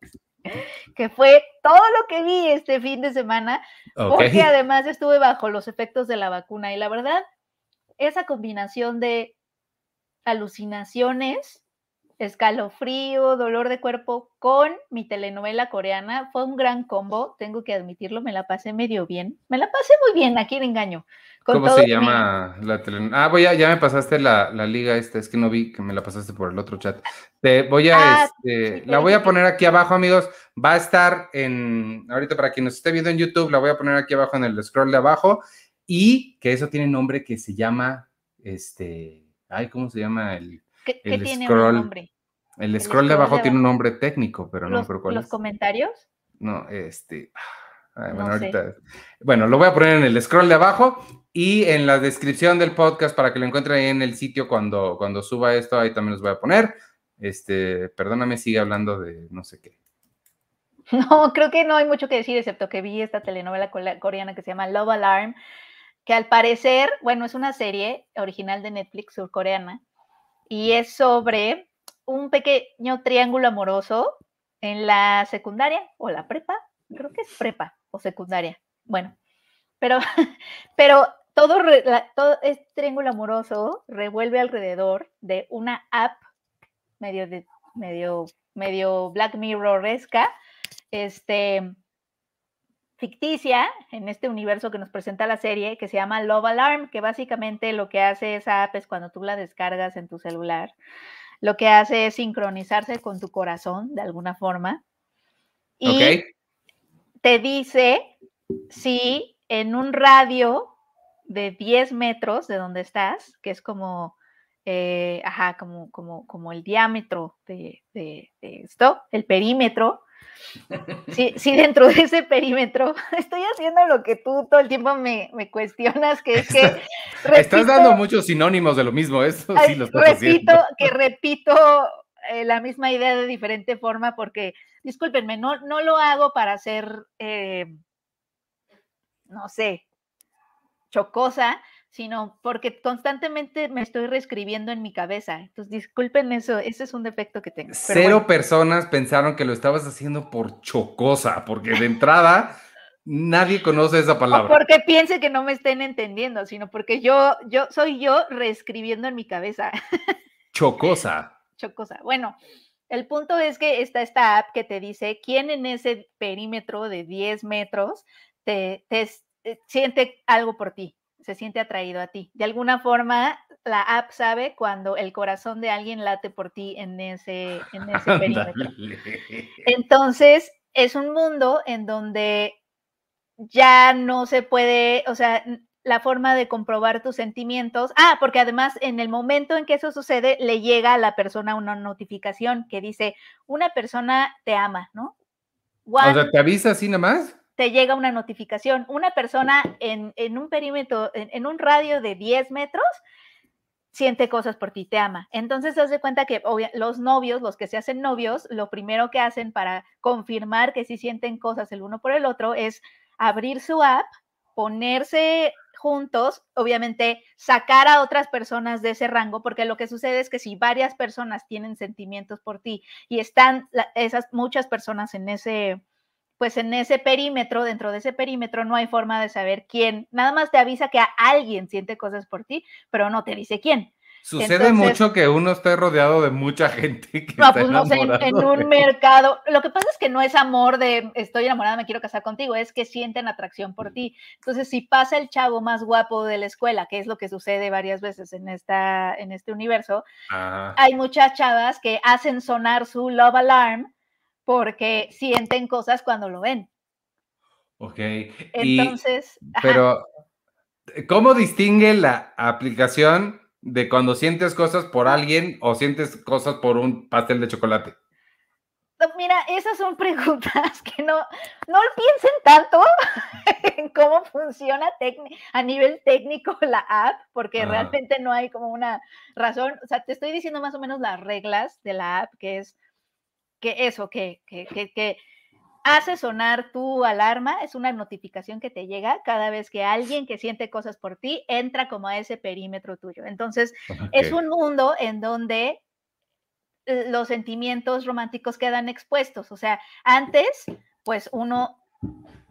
que fue todo lo que vi este fin de semana, porque además estuve bajo los efectos de la vacuna y la verdad esa combinación de alucinaciones, escalofrío, dolor de cuerpo con mi telenovela coreana fue un gran combo, tengo que admitirlo, me la pasé medio bien, me la pasé muy bien, aquí en engaño. ¿Cómo se llama la telenovela? Ah, voy a, ya me pasaste la, liga esta, es que no vi que me la pasaste por el otro chat. Te voy a, ah, este, la voy a poner aquí abajo, amigos, va a estar en, ahorita para quien nos esté viendo en YouTube, la voy a poner aquí abajo en el scroll de abajo y que eso tiene nombre que se llama, este, ay, ¿cómo se llama el, ¿Qué, tiene scroll? nombre? El, scroll, de abajo tiene un nombre técnico, pero no me ¿Los comentarios? No, este, bueno, ahorita, bueno, lo voy a poner en el scroll de abajo Y en la descripción del podcast, para que lo encuentren ahí en el sitio cuando, cuando suba esto, ahí también los voy a poner. Este, perdóname, sigue hablando de no sé qué. No, creo que no hay mucho que decir, excepto que vi esta telenovela coreana que se llama Love Alarm, que al parecer, bueno, es una serie original de Netflix surcoreana y es sobre un pequeño triángulo amoroso en la secundaria o la prepa, creo que es prepa o secundaria. Bueno, pero, pero todo, todo este triángulo amoroso revuelve alrededor de una app medio, medio, medio Black Mirror-esca, este, ficticia en este universo que nos presenta la serie, que se llama Love Alarm, que básicamente lo que hace esa app es cuando tú la descargas en tu celular, lo que hace es sincronizarse con tu corazón de alguna forma. Y te dice si en un radio de 10 metros de donde estás, que es como, eh, ajá, como, como, como el diámetro de, de, esto, el perímetro, si, si, dentro de ese perímetro estoy haciendo lo que tú todo el tiempo me, me cuestionas, que es que... Estás dando muchos sinónimos de lo mismo, eso sí lo estás repito, Que repito eh, la misma idea de diferente forma porque, discúlpenme, no, no lo hago para hacer... Eh, no sé, chocosa, sino porque constantemente me estoy reescribiendo en mi cabeza. Entonces, disculpen eso, ese es un defecto que tengo. Cero personas pensaron que lo estabas haciendo por chocosa, porque de entrada nadie conoce esa palabra. porque piense que no me estén entendiendo, sino porque yo, yo soy yo reescribiendo en mi cabeza. Chocosa. Chocosa. Bueno, el punto es que está esta app que te dice quién en ese perímetro de 10 metros te, eh, siente algo por ti, se siente atraído a ti. De alguna forma, la app sabe cuando el corazón de alguien late por ti en ese, en ese perímetro. Entonces, es un mundo en donde ya no se puede, o sea, la forma de comprobar tus sentimientos. Ah, porque además en el momento en que eso sucede, le llega a la persona una notificación que dice, una persona te ama, ¿no? o sea, ¿te avisa así nomás? Te llega una notificación. Una persona en, un perímetro, en, un radio de 10 metros, siente cosas por ti, te ama. Entonces, haz de cuenta que los novios, los que se hacen novios, lo primero que hacen para confirmar que sí sienten cosas el uno por el otro es abrir su app, ponerse juntos, obviamente sacar a otras personas de ese rango, porque lo que sucede es que si varias personas tienen sentimientos por ti y están esas muchas personas en ese pues en ese perímetro, dentro de ese perímetro, no hay forma de saber quién. Nada más te avisa que alguien siente cosas por ti, pero no te dice quién. Sucede mucho que uno esté rodeado de mucha gente que no, pues no sé, en, un mercado. Lo que pasa es que no es amor de estoy enamorada, me quiero casar contigo, es que sienten atracción por ti. Entonces, si pasa el chavo más guapo de la escuela, que es lo que sucede varias veces en, esta, en este universo, hay muchas chavas que hacen sonar su love alarm porque sienten cosas cuando lo ven. Ok. Entonces. pero, ¿cómo distingue la aplicación de cuando sientes cosas por alguien o sientes cosas por un pastel de chocolate? Mira, esas son preguntas que no, no piensen tanto en cómo funciona a nivel técnico la app, porque realmente no hay como una razón. O sea, te estoy diciendo más o menos las reglas de la app, que es que eso, que, que, que, hace sonar tu alarma, es una notificación que te llega cada vez que alguien que siente cosas por ti entra como a ese perímetro tuyo. Entonces, es un mundo en donde los sentimientos románticos quedan expuestos. O sea, antes, pues uno,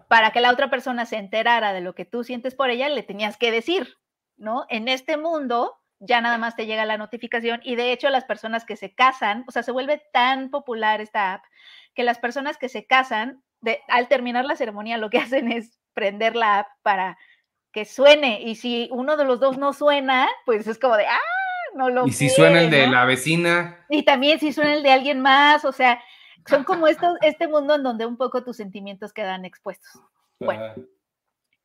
para que la otra persona se enterara de lo que tú sientes por ella, le tenías que decir, ¿no? En este mundo, ya nada más te llega la notificación y de hecho las personas que se casan, o sea, se vuelve tan popular esta app que las personas que se casan, de, al terminar la ceremonia lo que hacen es prender la app para que suene y si uno de los dos no suena, pues es como de, ah, no lo... Y si suena el de la vecina. Y también si suena el de alguien más, o sea, son como estos, este mundo en donde un poco tus sentimientos quedan expuestos. Bueno,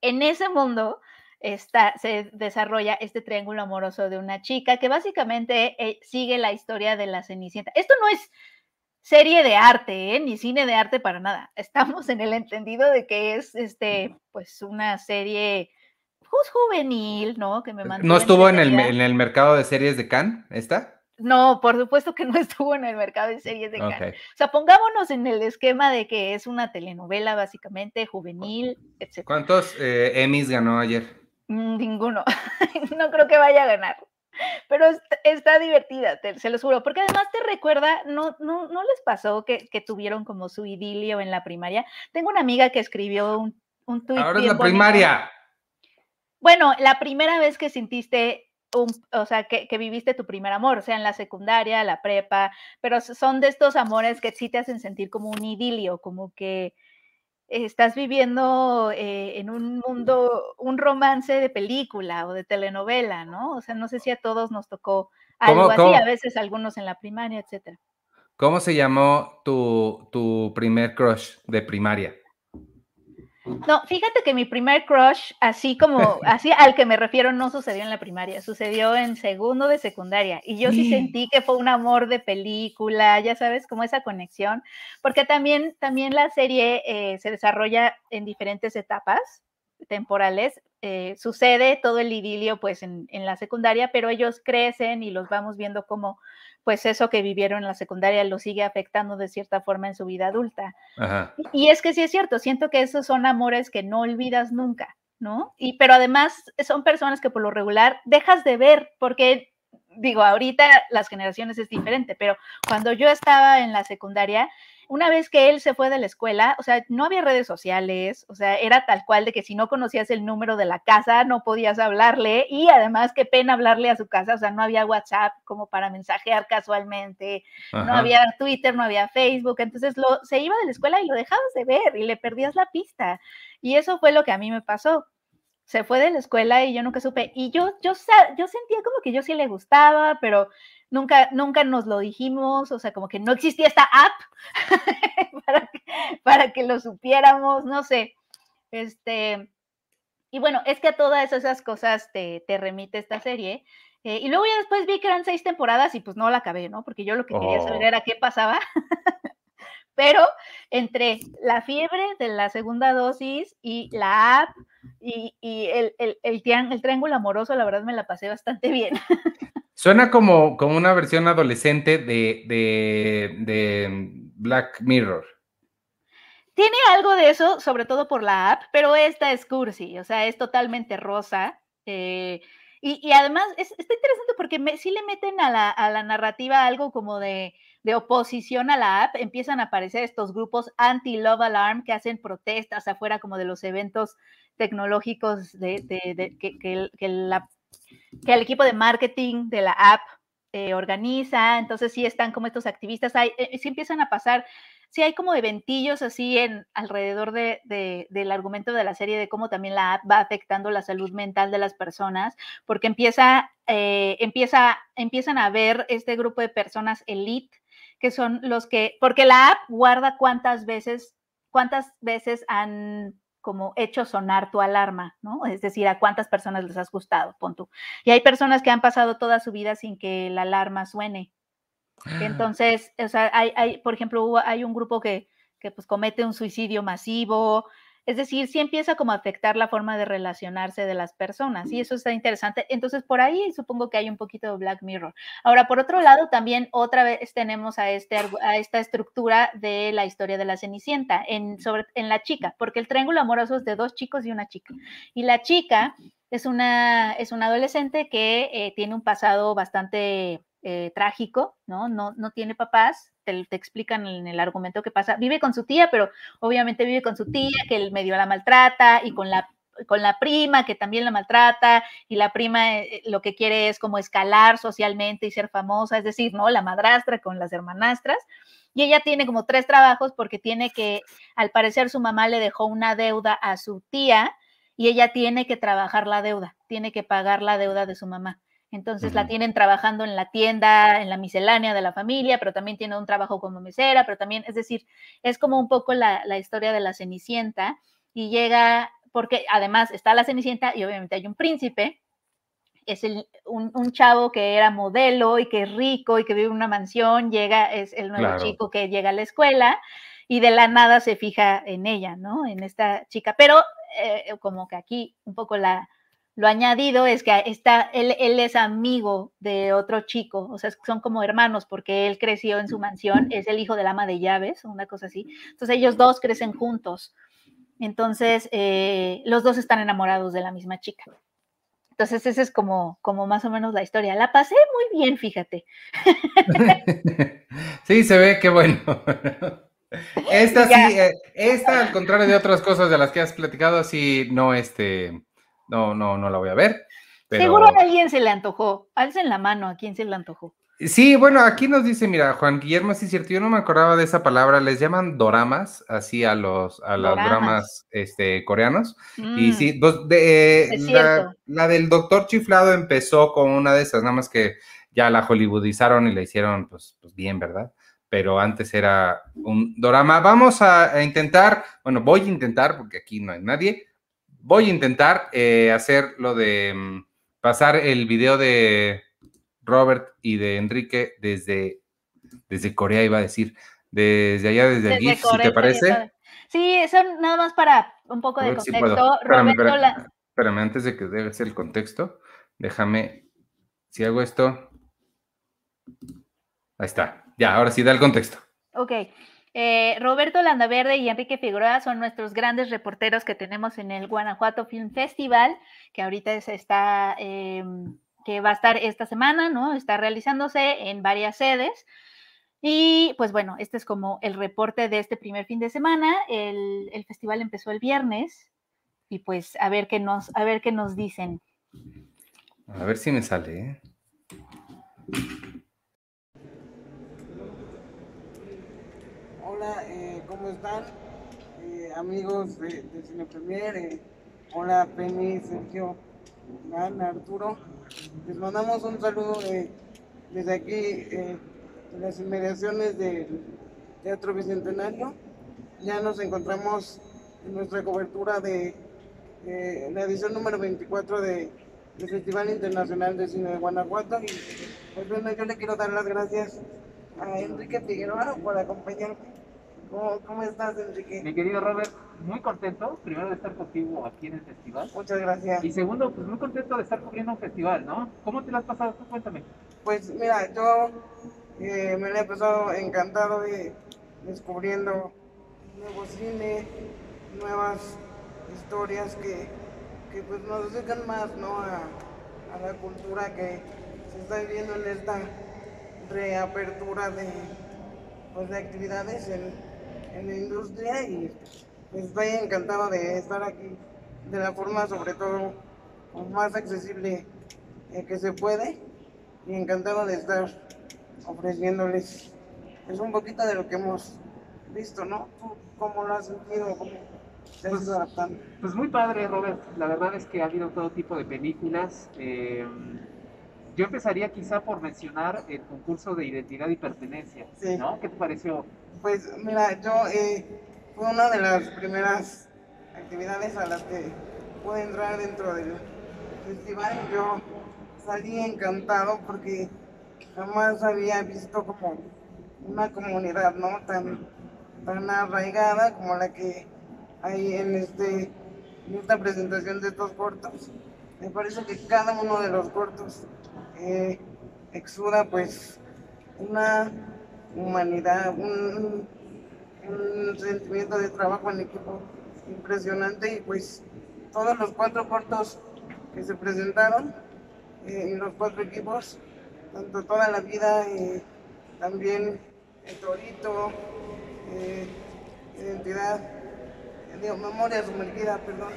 en ese mundo se desarrolla este triángulo amoroso de una chica que básicamente eh, sigue la historia de la Cenicienta. Esto no es serie de arte, ¿eh? ni cine de arte para nada. Estamos en el entendido de que es este, pues una serie pues, juvenil, ¿no? Que me ¿No estuvo en el, en el mercado de series de Cannes, esta? No, por supuesto que no estuvo en el mercado de series de Cannes. O sea, pongámonos en el esquema de que es una telenovela básicamente juvenil, etc. ¿Cuántos eh, Emmys ganó ayer? Mm, ninguno. no creo que vaya a ganar. Pero está, divertida, se lo juro, porque además te recuerda, ¿no, no, no les pasó que, tuvieron como su idilio en la primaria? Tengo una amiga que escribió un, un tuit. Ahora es la primaria. Bueno, la primera vez que sentiste un, o sea, que, que, viviste tu primer amor, o sea, en la secundaria, la prepa, pero son de estos amores que sí te hacen sentir como un idilio, como que estás viviendo eh, en un mundo, un romance de película o de telenovela, ¿no? O sea, no sé si a todos nos tocó algo así, a veces algunos en la primaria, etcétera. ¿Cómo se llamó tu, tu primer crush de primaria? No, fíjate que mi primer crush, así como, así al que me refiero, no sucedió en la primaria, sucedió en segundo de secundaria. Y yo sí sentí que fue un amor de película, ya sabes, como esa conexión, porque también, también la serie eh, se desarrolla en diferentes etapas temporales. Eh, sucede todo el idilio pues en, en, la secundaria, pero ellos crecen y los vamos viendo como pues eso que vivieron en la secundaria lo sigue afectando de cierta forma en su vida adulta. Y es que sí es cierto, siento que esos son amores que no olvidas nunca, ¿no? Y pero además son personas que por lo regular dejas de ver porque digo, ahorita las generaciones es diferente, pero cuando yo estaba en la secundaria, una vez que él se fue de la escuela, o sea, no había redes sociales, o sea, era tal cual de que si no conocías el número de la casa, no podías hablarle y además qué pena hablarle a su casa, o sea, no había WhatsApp como para mensajear casualmente, no había Twitter, no había Facebook, entonces lo, se iba de la escuela y lo dejabas de ver y le perdías la pista. Y eso fue lo que a mí me pasó se fue de la escuela y yo nunca supe. Y yo, yo, yo sentía como que yo sí le gustaba, pero nunca, nunca nos lo dijimos, o sea, como que no existía esta app para, que, para que lo supiéramos, no sé. Este, y bueno, es que a todas esas cosas te, te remite esta serie. Eh, y luego ya después vi que eran seis temporadas y pues no la acabé, ¿no? Porque yo lo que quería saber oh. era qué pasaba. Pero entre la fiebre de la segunda dosis y la app y, el, el, el, triángulo amoroso, la verdad me la pasé bastante bien. Suena como, como una versión adolescente de, de, Black Mirror. Tiene algo de eso, sobre todo por la app, pero esta es cursi, o sea, es totalmente rosa. Eh, y, además es, está interesante porque sí le meten a la, a la narrativa algo como de de oposición a la app, empiezan a aparecer estos grupos anti-Love Alarm que hacen protestas afuera como de los eventos tecnológicos de, que, el equipo de marketing de la app eh, organiza. Entonces sí están como estos activistas, hay, eh, sí empiezan a pasar sí hay como eventillos así en alrededor de, del argumento de la serie de cómo también la app va afectando la salud mental de las personas, porque empieza, eh, empieza, empiezan a ver este grupo de personas elite que son los que, porque la app guarda cuántas veces, cuántas veces han como hecho sonar tu alarma, ¿no? Es decir, a cuántas personas les has gustado, pon tú. Y hay personas que han pasado toda su vida sin que la alarma suene. Ah. Entonces, o sea, hay, hay por ejemplo, hay un grupo que, que pues comete un suicidio masivo, es decir, sí empieza como a afectar la forma de relacionarse de las personas y eso está interesante. Entonces, por ahí supongo que hay un poquito de Black Mirror. Ahora, por otro lado, también otra vez tenemos a, este, a esta estructura de la historia de la Cenicienta en, sobre, en la chica, porque el triángulo amoroso es de dos chicos y una chica. Y la chica es una, es una adolescente que eh, tiene un pasado bastante eh, trágico, ¿no? ¿no? No tiene papás, te, explican en el argumento que pasa. Vive con su tía, pero obviamente vive con su tía, que el medio la maltrata, y con la, con la prima, que también la maltrata, y la prima eh, lo que quiere es como escalar socialmente y ser famosa, es decir, ¿no? La madrastra con las hermanastras. Y ella tiene como tres trabajos porque tiene que, al parecer su mamá le dejó una deuda a su tía y ella tiene que trabajar la deuda, tiene que pagar la deuda de su mamá. Entonces la tienen trabajando en la tienda, en la miscelánea de la familia, pero también tiene un trabajo como mesera, pero también, es decir, es como un poco la, historia de la Cenicienta y llega, porque además está la Cenicienta y obviamente hay un príncipe, es un, chavo que era modelo y que es rico y que vive en una mansión, llega, es el nuevo chico que llega a la escuela y de la nada se fija en ella, ¿no? En esta chica, pero eh, como que aquí un poco la lo añadido es que está, él, él, es amigo de otro chico, o sea, son como hermanos porque él creció en su mansión, es el hijo del ama de llaves, una cosa así. Entonces ellos dos crecen juntos. Entonces, eh, los dos están enamorados de la misma chica. Entonces, esa es como, como más o menos la historia. La pasé muy bien, fíjate. sí, se ve que bueno. Esta sí, eh, esta al contrario de otras cosas de las que has platicado, así no, este, no, no, no la voy a ver. Seguro a alguien se le antojó. Alcen la mano, ¿a quién se le antojó? Sí, bueno, aquí nos dice, mira, Juan Guillermo, sí es cierto, yo no me acordaba de esa palabra, les llaman doramas, así a los, a los dramas este, coreanos. Y sí, mm. pues, de, la, la, del doctor chiflado empezó con una de esas, nada más que ya la hollywoodizaron y la hicieron, pues, pues bien, ¿verdad? Pero antes era un dorama. Vamos a intentar, bueno, voy a intentar, porque aquí no hay nadie, voy a intentar eh, hacer lo de mm, pasar el video de Robert y de Enrique desde, desde Corea, iba a decir, desde allá, desde, el GIF, si te parece. Sí, eso nada más para un poco de contexto. espérame, antes de que dejes el contexto, déjame, si hago esto, ahí está, ya, ahora sí da el contexto. Ok, eh, Roberto Landaverde y Enrique Figueroa son nuestros grandes reporteros que tenemos en el Guanajuato Film Festival, que ahorita se está, em, que va a estar esta semana, ¿no? Está realizándose en varias sedes. Y pues bueno, este es como el reporte de este primer fin de semana. El, el festival empezó el viernes y pues a ver qué nos, a ver qué nos dicen. A ver si me sale. ¿eh? hola, eh, ¿cómo Eh, amigos de, Cine Premier, eh, hola Penny, Sergio, Ana, Arturo. Les mandamos un saludo desde aquí, de las inmediaciones del Teatro Bicentenario. Ya nos encontramos en nuestra cobertura de la edición número 24 de, del Festival Internacional de Cine de Guanajuato. Y pues bueno, yo le quiero dar las gracias a Enrique Figueroa por acompañarme ¿Cómo, estás, Enrique? Mi querido Robert, muy contento, primero de estar contigo aquí en el festival. Muchas gracias. Y segundo, pues muy contento de estar cubriendo un festival, ¿no? ¿Cómo te lo has pasado tú? Cuéntame. Pues mira, yo eh, me he pasado encantado de descubriendo nuevo cine, nuevas historias que, que pues nos acercan más, ¿no? A, a la cultura que se está viviendo en esta reapertura de, pues, de actividades en en la industria y estoy encantado de estar aquí de la forma sobre todo más accesible eh, que se puede y encantado de estar ofreciéndoles es un poquito de lo que hemos visto, ¿no? cómo lo has sentido? ¿Cómo te pues, adaptando? Pues muy padre, Robert. La verdad es que ha habido todo tipo de películas. Eh, yo empezaría quizá por mencionar el concurso de identidad y pertenencia, ¿no? ¿Qué te pareció? Pues mira, yo eh, fue una de las primeras actividades a las que pude entrar dentro del festival. Yo salí encantado porque jamás había visto como una comunidad no tan, tan arraigada como la que hay en, este, en esta presentación de estos cortos. Me parece que cada uno de los cortos eh, exuda pues una humanidad, un, sentimiento de trabajo en equipo impresionante y pues todos los cuatro cortos que se presentaron eh, en los cuatro equipos, tanto toda la vida, eh, también el Torito, eh, Identidad, digo, Memoria Sumergida, perdón,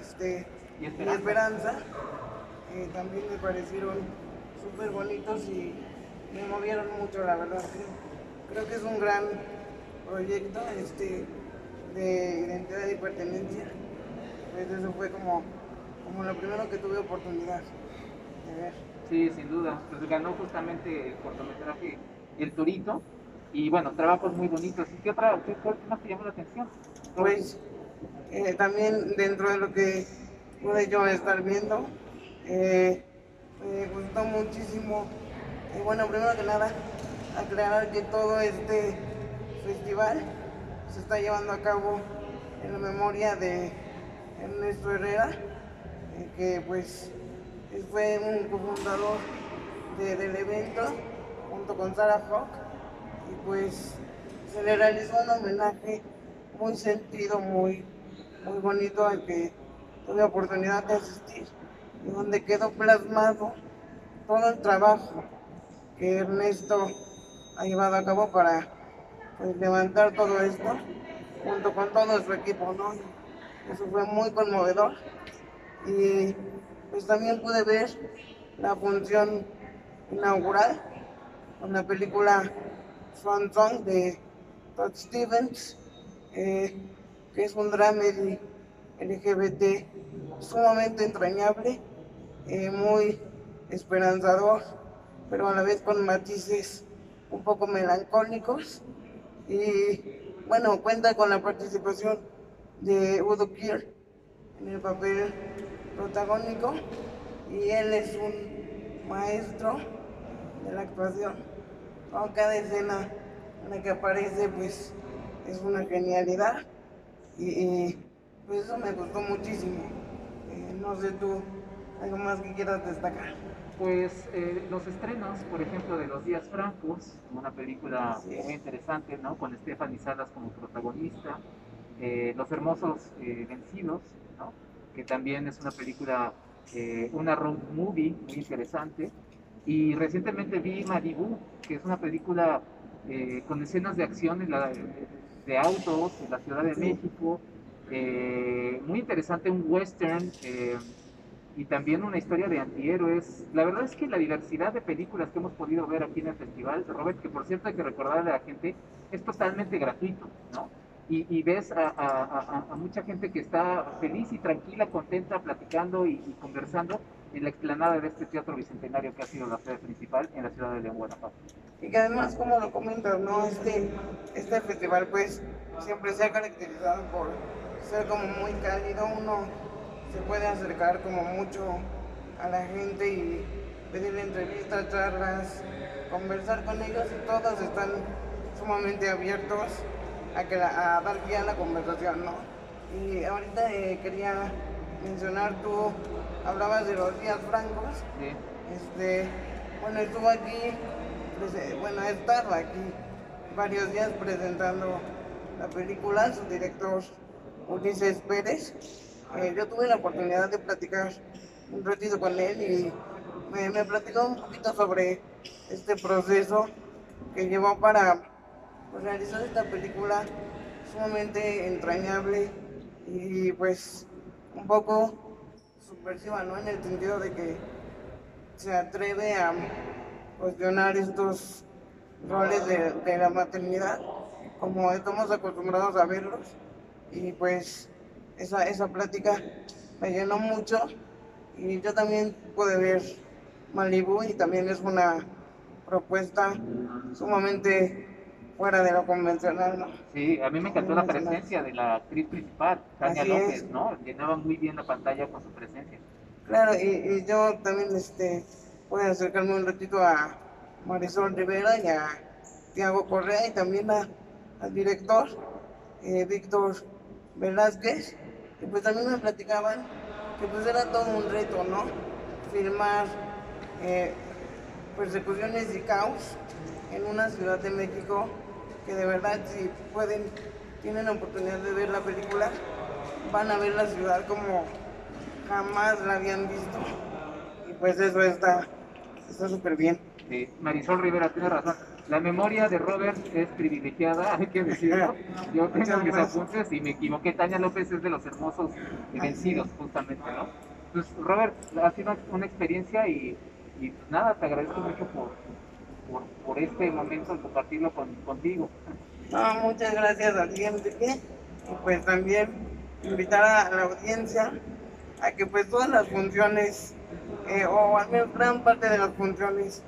este, y Esperanza, también me parecieron súper bonitos y me movieron mucho, la verdad. Creo, que es un gran proyecto este, de identidad y pertenencia. Pues eso fue como, como lo primero que tuve oportunidad de ver. Sí, sin duda. Pues ganó justamente el cortometraje El Torito. Y bueno, trabajos muy bonitos. ¿Y qué otra, qué, más te llamó la atención? Pues eh, también dentro de lo que pude yo estar viendo, eh, me gustó muchísimo. Y bueno, primero que nada, aclarar que todo este festival se está llevando a cabo en la memoria de Ernesto Herrera, que pues fue un cofundador del evento junto con Sarah Fock y pues se le realizó un homenaje muy sentido, muy, muy bonito al que tuve oportunidad de asistir donde quedó plasmado todo el trabajo que Ernesto ha llevado a cabo para pues, levantar todo esto junto con todo su equipo, ¿no? Eso fue muy conmovedor y pues también pude ver la función inaugural con la película Swan Song de Todd Stevens, eh, que es un drama LGBT sumamente entrañable, eh, muy esperanzador, pero a la vez con matices un poco melancólicos. Y bueno, cuenta con la participación de Udo Kier en el papel protagónico y él es un maestro de la actuación. Con cada escena en la que aparece pues es una genialidad y, pues eso me gustó muchísimo. Eh, no sé tú, algo más que quieras destacar. Pues eh, los estrenos, por ejemplo, de Los Días Francos, una película muy interesante, ¿no? Con Stephanie Salas como protagonista, eh, Los Hermosos Vencidos, ¿no? Que también es una película, una road movie muy interesante, y recientemente vi Malibu, que es una película eh, con escenas de acción en la, de autos en la Ciudad de México. Eh, muy interesante, un western eh, y también una historia de antihéroes. La verdad es que la diversidad de películas que hemos podido ver aquí en el festival, Robert, que por cierto hay que recordarle a la gente, es totalmente gratuito, ¿no? Y, ves a, mucha gente que está feliz y tranquila, contenta, platicando y conversando en la explanada de este teatro bicentenario que ha sido la sede principal en la ciudad de León, Guanajuato. Y que además, como lo comentas, ¿no? Este, este festival pues siempre se ha caracterizado por ser como muy cálido, uno se puede acercar como mucho a la gente y pedirle entrevistas, charlas, conversar con ellos y todos están sumamente abiertos a, que a dar pie a la conversación, ¿no? Y ahorita eh, quería mencionar tú hablabas de los días francos. Este, bueno, estuvo aquí, pues, eh, bueno, he estado aquí varios días presentando la película, su director Ulises Pérez. Eh, yo tuve la oportunidad de platicar un ratito con él y me, platicó un poquito sobre este proceso que llevó para pues, realizar esta película sumamente entrañable y pues un poco subversiva, ¿no? En el sentido de que se atreve a cuestionar estos roles de, la maternidad, como estamos acostumbrados a verlos. Y pues esa, esa plática me llenó mucho y yo también pude ver Malibu y también es una propuesta sumamente fuera de lo convencional, ¿no? Sí, a mí me encantó la presencia de la actriz principal, Tania López, ¿no? Llenaba muy bien la pantalla con su presencia. Claro, y, yo también este, voy a acercarme un ratito a Marisol Rivera y a Tiago Correa y también al director, eh, Víctor Velázquez, que pues también me platicaban que pues era todo un reto, ¿no? Filmar eh, persecuciones y caos en una ciudad de México que de verdad si pueden, tienen la oportunidad de ver la película, van a ver la ciudad como jamás la habían visto. Y pues eso está súper bien. Marisol Rivera tiene razón. La memoria de Robert es privilegiada, hay que decirlo. Yo tengo mis apuntes y me equivoqué. Tania López es de los hermosos vencidos, justamente, ¿no? Pues Robert, ha sido una experiencia y, y nada, te agradezco mucho por, por, este momento de compartirlo contigo. No, muchas gracias a ti, Enrique. Y pues también invitar a la audiencia a que pues todas las funciones, eh, o al menos gran parte de las funciones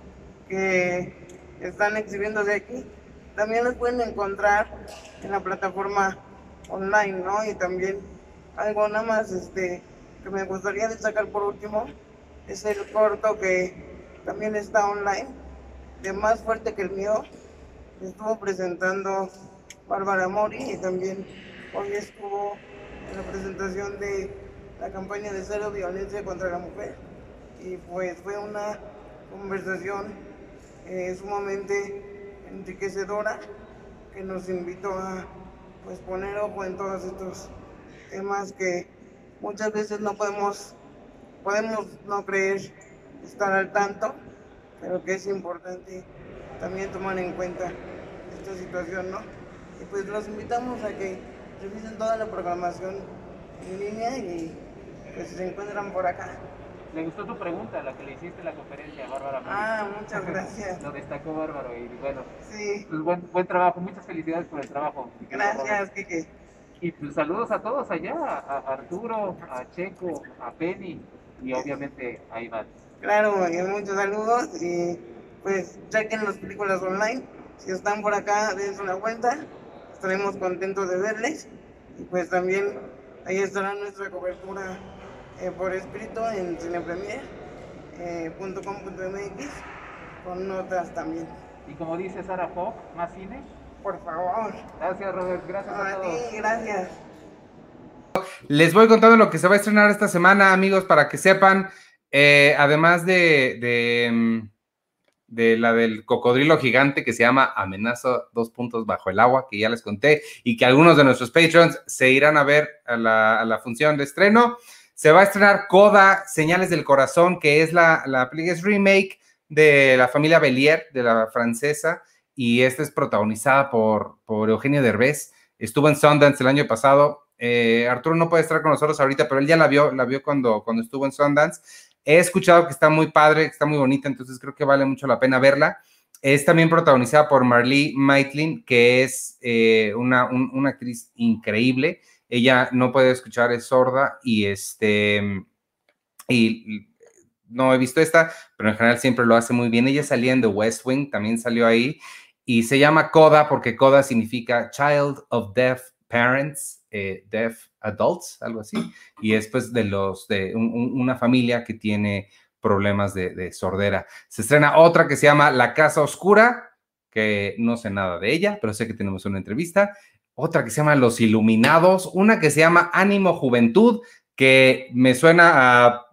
que están exhibiéndose aquí, también las pueden encontrar en la plataforma online, ¿no? Y también algo nada más este, que me gustaría destacar por último, es el corto que también está online, de Más Fuerte que el Mío, estuvo presentando Bárbara Mori y también hoy estuvo en la presentación de la campaña de cero violencia contra la mujer. Y pues fue una conversación eh, sumamente enriquecedora que nos invitó a pues poner ojo en todos estos temas que muchas veces no podemos, podemos no creer estar al tanto, pero que es importante también tomar en cuenta esta situación, ¿no? Y pues los invitamos a que revisen toda la programación en línea y pues se encuentran por acá. Me gustó tu pregunta, la que le hiciste en la conferencia, Bárbara. Ah, muchas gracias. Lo destacó Bárbaro y bueno. Sí. Pues buen, buen trabajo, muchas felicidades por el trabajo. Gracias, Kike. Y pues saludos a todos allá, a Arturo, a Checo, a Penny y obviamente a Iván. Claro, muchos saludos y pues chequen las películas online. Si están por acá, dense una vuelta. Estaremos contentos de verles. Y pues también ahí estará nuestra cobertura eh, por escrito en cinepremier.com.mx eh, con notas también. Y como dice Sara Fox, ¿más cine? Por favor. Gracias, Robert. Gracias a, a todos. Ti, gracias. Les voy contando lo que se va a estrenar esta semana, amigos, para que sepan. Eh, además de, de, mm, de, la del cocodrilo gigante que se llama Amenaza dos puntos bajo el agua, que ya les conté, y que algunos de nuestros patrons se irán a ver a la, a la función de estreno. Se va a estrenar Coda, Señales del Corazón, que es la, la es remake de la familia Bellier, de la francesa, y esta es protagonizada por, por Eugenio Derbez. Estuvo en Sundance el año pasado. Eh, Arturo no puede estar con nosotros ahorita, pero él ya la vio, la vio cuando, cuando estuvo en Sundance. He escuchado que está muy padre, está muy bonita, entonces creo que vale mucho la pena verla. Es también protagonizada por Marlee Maitlin, que es eh, una, una, actriz increíble. Ella no puede escuchar, es sorda y este. Y no he visto esta, pero en general siempre lo hace muy bien. Ella salía en The West Wing, también salió ahí. Y se llama CODA porque CODA significa Child of Deaf Parents, eh, Deaf Adults, algo así. Y es pues de los, de una familia que tiene problemas de, sordera. Se estrena otra que se llama La Casa Oscura, que no sé nada de ella, pero sé que tenemos una entrevista. Otra que se llama Los Iluminados, una que se llama Ánimo Juventud, que me suena a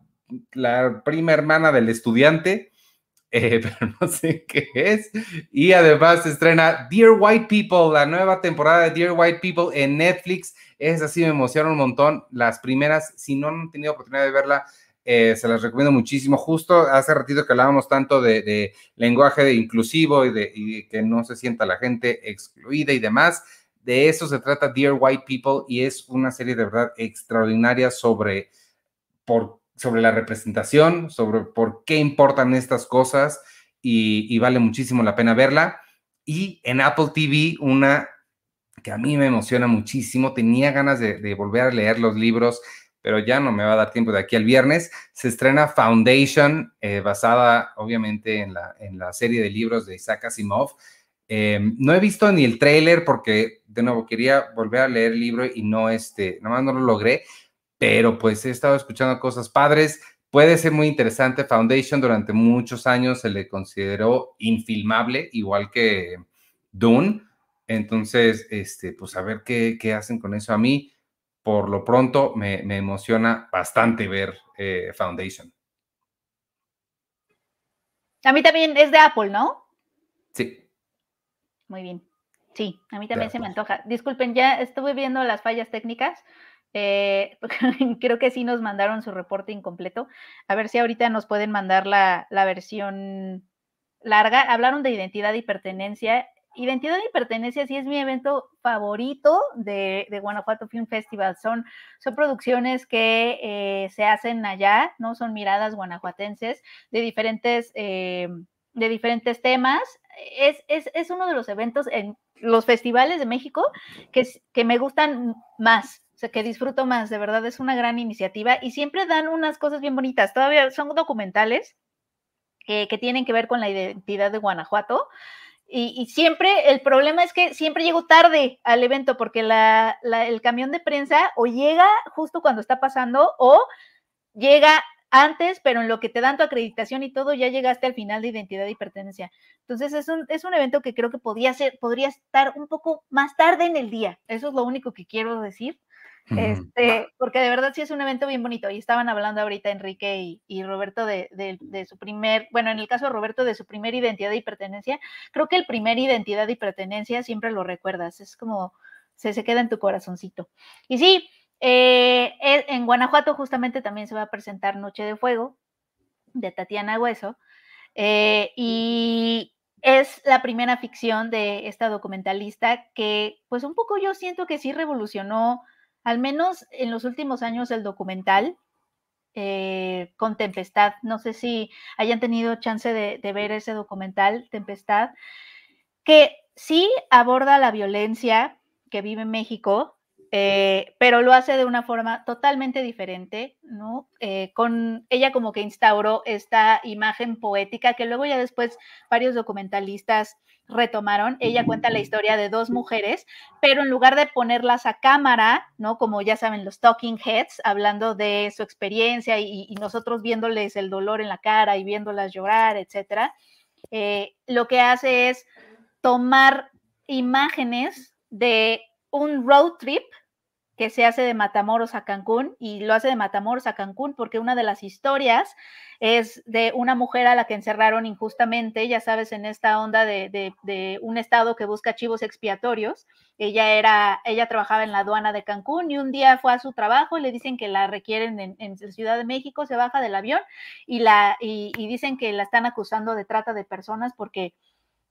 la prima hermana del estudiante, eh, pero no sé qué es. Y además se estrena Dear White People, la nueva temporada de Dear White People en Netflix. Es así, me emociona un montón. Las primeras, si no han tenido oportunidad de verla, eh, se las recomiendo muchísimo. Justo hace ratito que hablábamos tanto de, lenguaje de inclusivo y de que no se sienta la gente excluida y demás. De eso se trata Dear White People y es una serie de verdad extraordinaria sobre por sobre la representación, sobre por qué importan estas cosas y, vale muchísimo la pena verla. Y en Apple TV, una que a mí me emociona muchísimo, tenía ganas de, volver a leer los libros, pero ya no me va a dar tiempo de aquí al viernes. Se estrena Foundation, eh, basada obviamente en la, en la serie de libros de Isaac Asimov. Em, no he visto ni el tráiler porque, de nuevo, quería volver a leer el libro y no, este, nada más no lo logré, pero pues he estado escuchando cosas padres. Puede ser muy interesante. Foundation durante muchos años se le consideró infilmable, igual que Dune. Entonces, este, pues a ver qué, qué hacen con eso. A mí, por lo pronto, me, me emociona bastante ver eh, Foundation. A mí también es de Apple, ¿no? Sí. Muy bien. Sí, a mí también se me antoja. Disculpen, ya estuve viendo las fallas técnicas. Eh, creo que sí nos mandaron su reporte incompleto. A ver si ahorita nos pueden mandar la, versión larga. Hablaron de identidad y pertenencia. Identidad y Pertenencia sí es mi evento favorito de, Guanajuato Film Festival. Son, son producciones que eh, se hacen allá, ¿no? Son miradas guanajuatenses de diferentes, eh, de diferentes temas. Es, es, uno de los eventos en los festivales de México que, que me gustan más, o sea, que disfruto más, de verdad es una gran iniciativa y siempre dan unas cosas bien bonitas. Todavía son documentales que, tienen que ver con la identidad de Guanajuato. Y, siempre, el problema es que siempre llego tarde al evento porque el camión de prensa o llega justo cuando está pasando o llega antes, pero en lo que te dan tu acreditación y todo, ya llegaste al final de identidad y pertenencia. Entonces, es un, es un evento que creo que podría, ser, podría estar un poco más tarde en el día. Eso es lo único que quiero decir. Este, porque de verdad sí es un evento bien bonito. Y estaban hablando ahorita Enrique y, Roberto de, de, su primer, bueno, en el caso de Roberto, de su primer identidad y pertenencia. Creo que el primer identidad y pertenencia siempre lo recuerdas. Es como se, se queda en tu corazoncito. Y sí, eh, e, en Guanajuato justamente también se va a presentar Noche de Fuego de Tatiana Hueso. Eh, y es la primera ficción de esta documentalista que, pues un poco yo siento que sí revolucionó, al menos en los últimos años, el documental eh, con Tempestad. No sé si hayan tenido chance de, de ver ese documental, Tempestad, que sí aborda la violencia que vive México, eh, pero lo hace de una forma totalmente diferente, ¿no? Eh, con ella como que instauró esta imagen poética que luego ya después varios documentalistas retomaron. Ella cuenta la historia de dos mujeres, pero en lugar de ponerlas a cámara, ¿no? Como ya saben, los talking heads, hablando de su experiencia y, nosotros viéndoles el dolor en la cara y viéndolas llorar, etcétera, eh, lo que hace es tomar imágenes de un road trip que se hace de Matamoros a Cancún y lo hace de Matamoros a Cancún porque una de las historias es de una mujer a la que encerraron injustamente, ya sabes, en esta onda de, un estado que busca chivos expiatorios. Ella era, ella trabajaba en la aduana de Cancún y un día fue a su trabajo y le dicen que la requieren en, en Ciudad de México, se baja del avión y, la, y dicen que la están acusando de trata de personas porque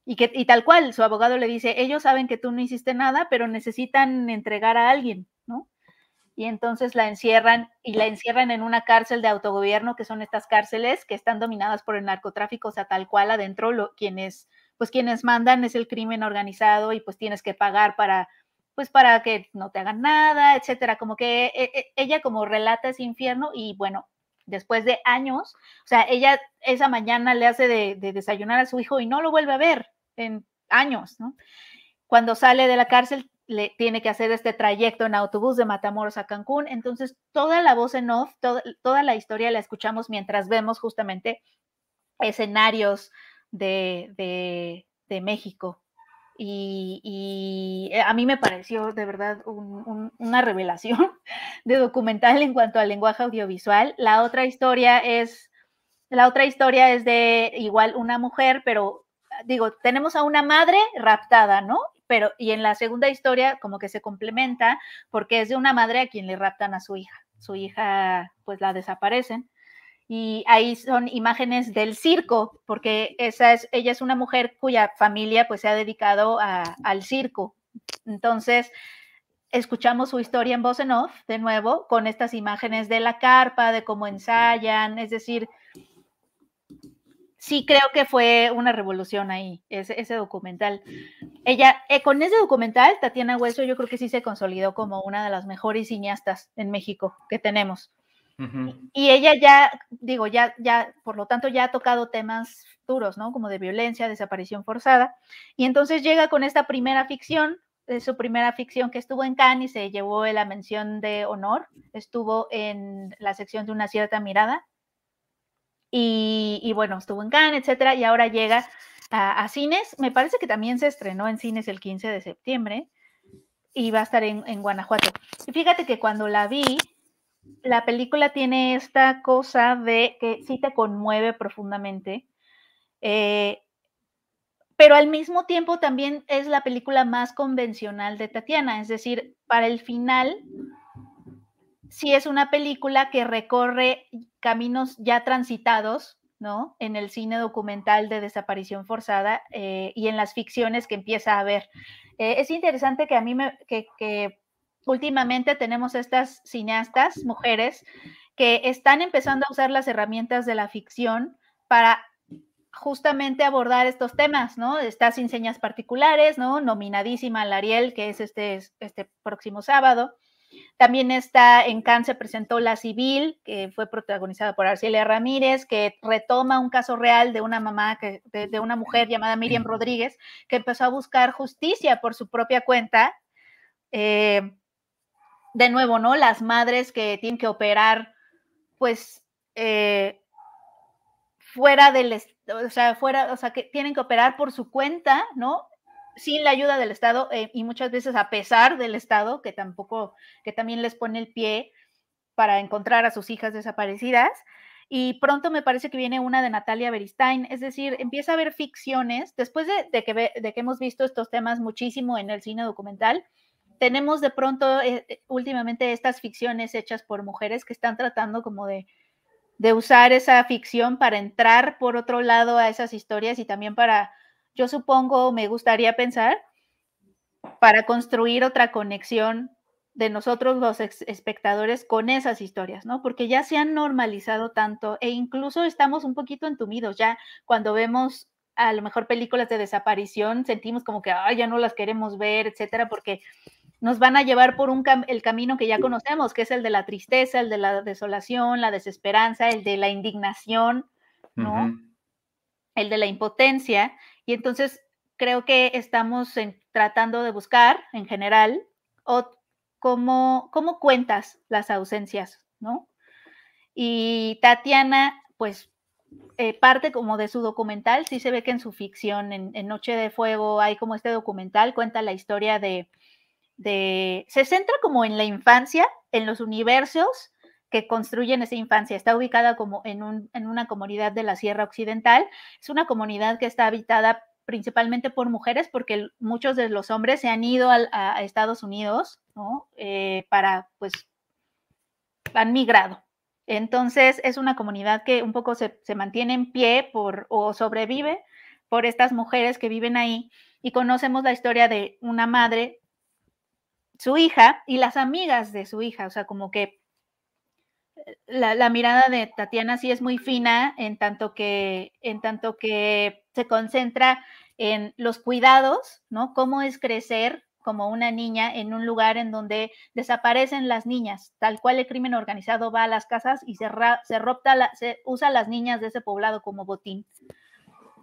y, que, y tal cual, su abogado le dice, ellos saben que tú no hiciste nada, pero necesitan entregar a alguien, ¿no? Y entonces la encierran y la encierran en una cárcel de autogobierno, que son estas cárceles que están dominadas por el narcotráfico, o sea, tal cual adentro lo, quienes, pues quienes mandan es el crimen organizado y pues tienes que pagar para, pues para que no te hagan nada, etcétera. Como que e, e, ella como relata ese infierno y bueno, después de años, o sea, ella esa mañana le hace de, de desayunar a su hijo y no lo vuelve a ver, en años, ¿no? Cuando sale de la cárcel, le tiene que hacer este trayecto en autobús de Matamoros a Cancún. Entonces, toda la voz en off, toda la historia la escuchamos mientras vemos justamente escenarios de, México. Y, a mí me pareció de verdad una revelación de documental en cuanto al lenguaje audiovisual. La otra historia es, la otra historia es de igual una mujer, pero digo, tenemos a una madre raptada, ¿no? Pero, y en la segunda historia como que se complementa porque es de una madre a quien le raptan a su hija. Su hija, pues la desaparecen. Y ahí son imágenes del circo, porque esa es, ella es una mujer cuya familia pues se ha dedicado al circo. Entonces, escuchamos su historia en voz off, de nuevo, con estas imágenes de la carpa, de cómo ensayan, es decir, sí creo que fue una revolución ahí, ese, ese documental. Ella, eh, con ese documental, Tatiana Hueso, yo creo que sí se consolidó como una de las mejores cineastas en México que tenemos. Y ella ya, digo, ya, ya, por lo tanto, ya ha tocado temas duros, ¿no? Como de violencia, desaparición forzada. Y entonces llega con esta primera ficción, su primera ficción que estuvo en Cannes y se llevó la mención de honor, estuvo en la sección de una cierta mirada, y, bueno, estuvo en Cannes, etcétera, y ahora llega a, cines. Me parece que también se estrenó en cines el 15 de septiembre y va a estar en, Guanajuato. Y fíjate que cuando la vi, la película tiene esta cosa de que sí te conmueve profundamente, eh, pero al mismo tiempo también es la película más convencional de Tatiana, es decir, para el final sí es una película que recorre caminos ya transitados, ¿no? En el cine documental de desaparición forzada eh, y en las ficciones que empieza a ver. Eh, es interesante que a mí me, que, que últimamente tenemos estas cineastas, mujeres, que están empezando a usar las herramientas de la ficción para justamente abordar estos temas, ¿no? Está sin señas particulares, ¿no? Nominadísima al Ariel, que es este, este próximo sábado. También está en Cannes se presentó La Civil, que fue protagonizada por Arcelia Ramírez, que retoma un caso real de una mamá, que, de, una mujer llamada Miriam Rodríguez, que empezó a buscar justicia por su propia cuenta. Eh, de nuevo, ¿no? Las madres que tienen que operar, pues, eh, fuera del, o sea, fuera, o sea, que tienen que operar por su cuenta, ¿no? Sin la ayuda del Estado eh, y muchas veces a pesar del Estado, que tampoco, que también les pone el pie para encontrar a sus hijas desaparecidas. Y pronto me parece que viene una de Natalia Beristain, es decir, empieza a haber ficciones, después de, que, de que hemos visto estos temas muchísimo en el cine documental, tenemos de pronto eh, eh, últimamente estas ficciones hechas por mujeres que están tratando como de, de usar esa ficción para entrar por otro lado a esas historias y también para, yo supongo, me gustaría pensar, para construir otra conexión de nosotros los espectadores con esas historias, ¿no? Porque ya se han normalizado tanto e incluso estamos un poquito entumidos ya cuando vemos a lo mejor películas de desaparición, sentimos como que, ay, ya no las queremos ver, etcétera, porque nos van a llevar por un el camino que ya conocemos, que es el de la tristeza, el de la desolación, la desesperanza, el de la indignación, ¿no? El de la impotencia. Y entonces creo que estamos tratando de buscar, en general, cómo, cómo cuentas las ausencias, ¿no? Y Tatiana, pues, eh, parte como de su documental, sí se ve que en su ficción, en Noche de Fuego, hay como este documental, cuenta la historia de se centra como en la infancia, en los universos que construyen esa infancia. Está ubicada como en, una comunidad de la Sierra Occidental. Es una comunidad que está habitada principalmente por mujeres, porque muchos de los hombres se han ido a, Estados Unidos, ¿no? Eh, para, pues, han migrado. Entonces, es una comunidad que un poco se, se mantiene en pie por, o sobrevive por estas mujeres que viven ahí. Y conocemos la historia de una madre su hija y las amigas de su hija, o sea, como que la, mirada de Tatiana sí es muy fina en tanto que, en tanto que se concentra en los cuidados, ¿no? Cómo es crecer como una niña en un lugar en donde desaparecen las niñas, tal cual el crimen organizado va a las casas y se, se, ropta se usa las niñas de ese poblado como botín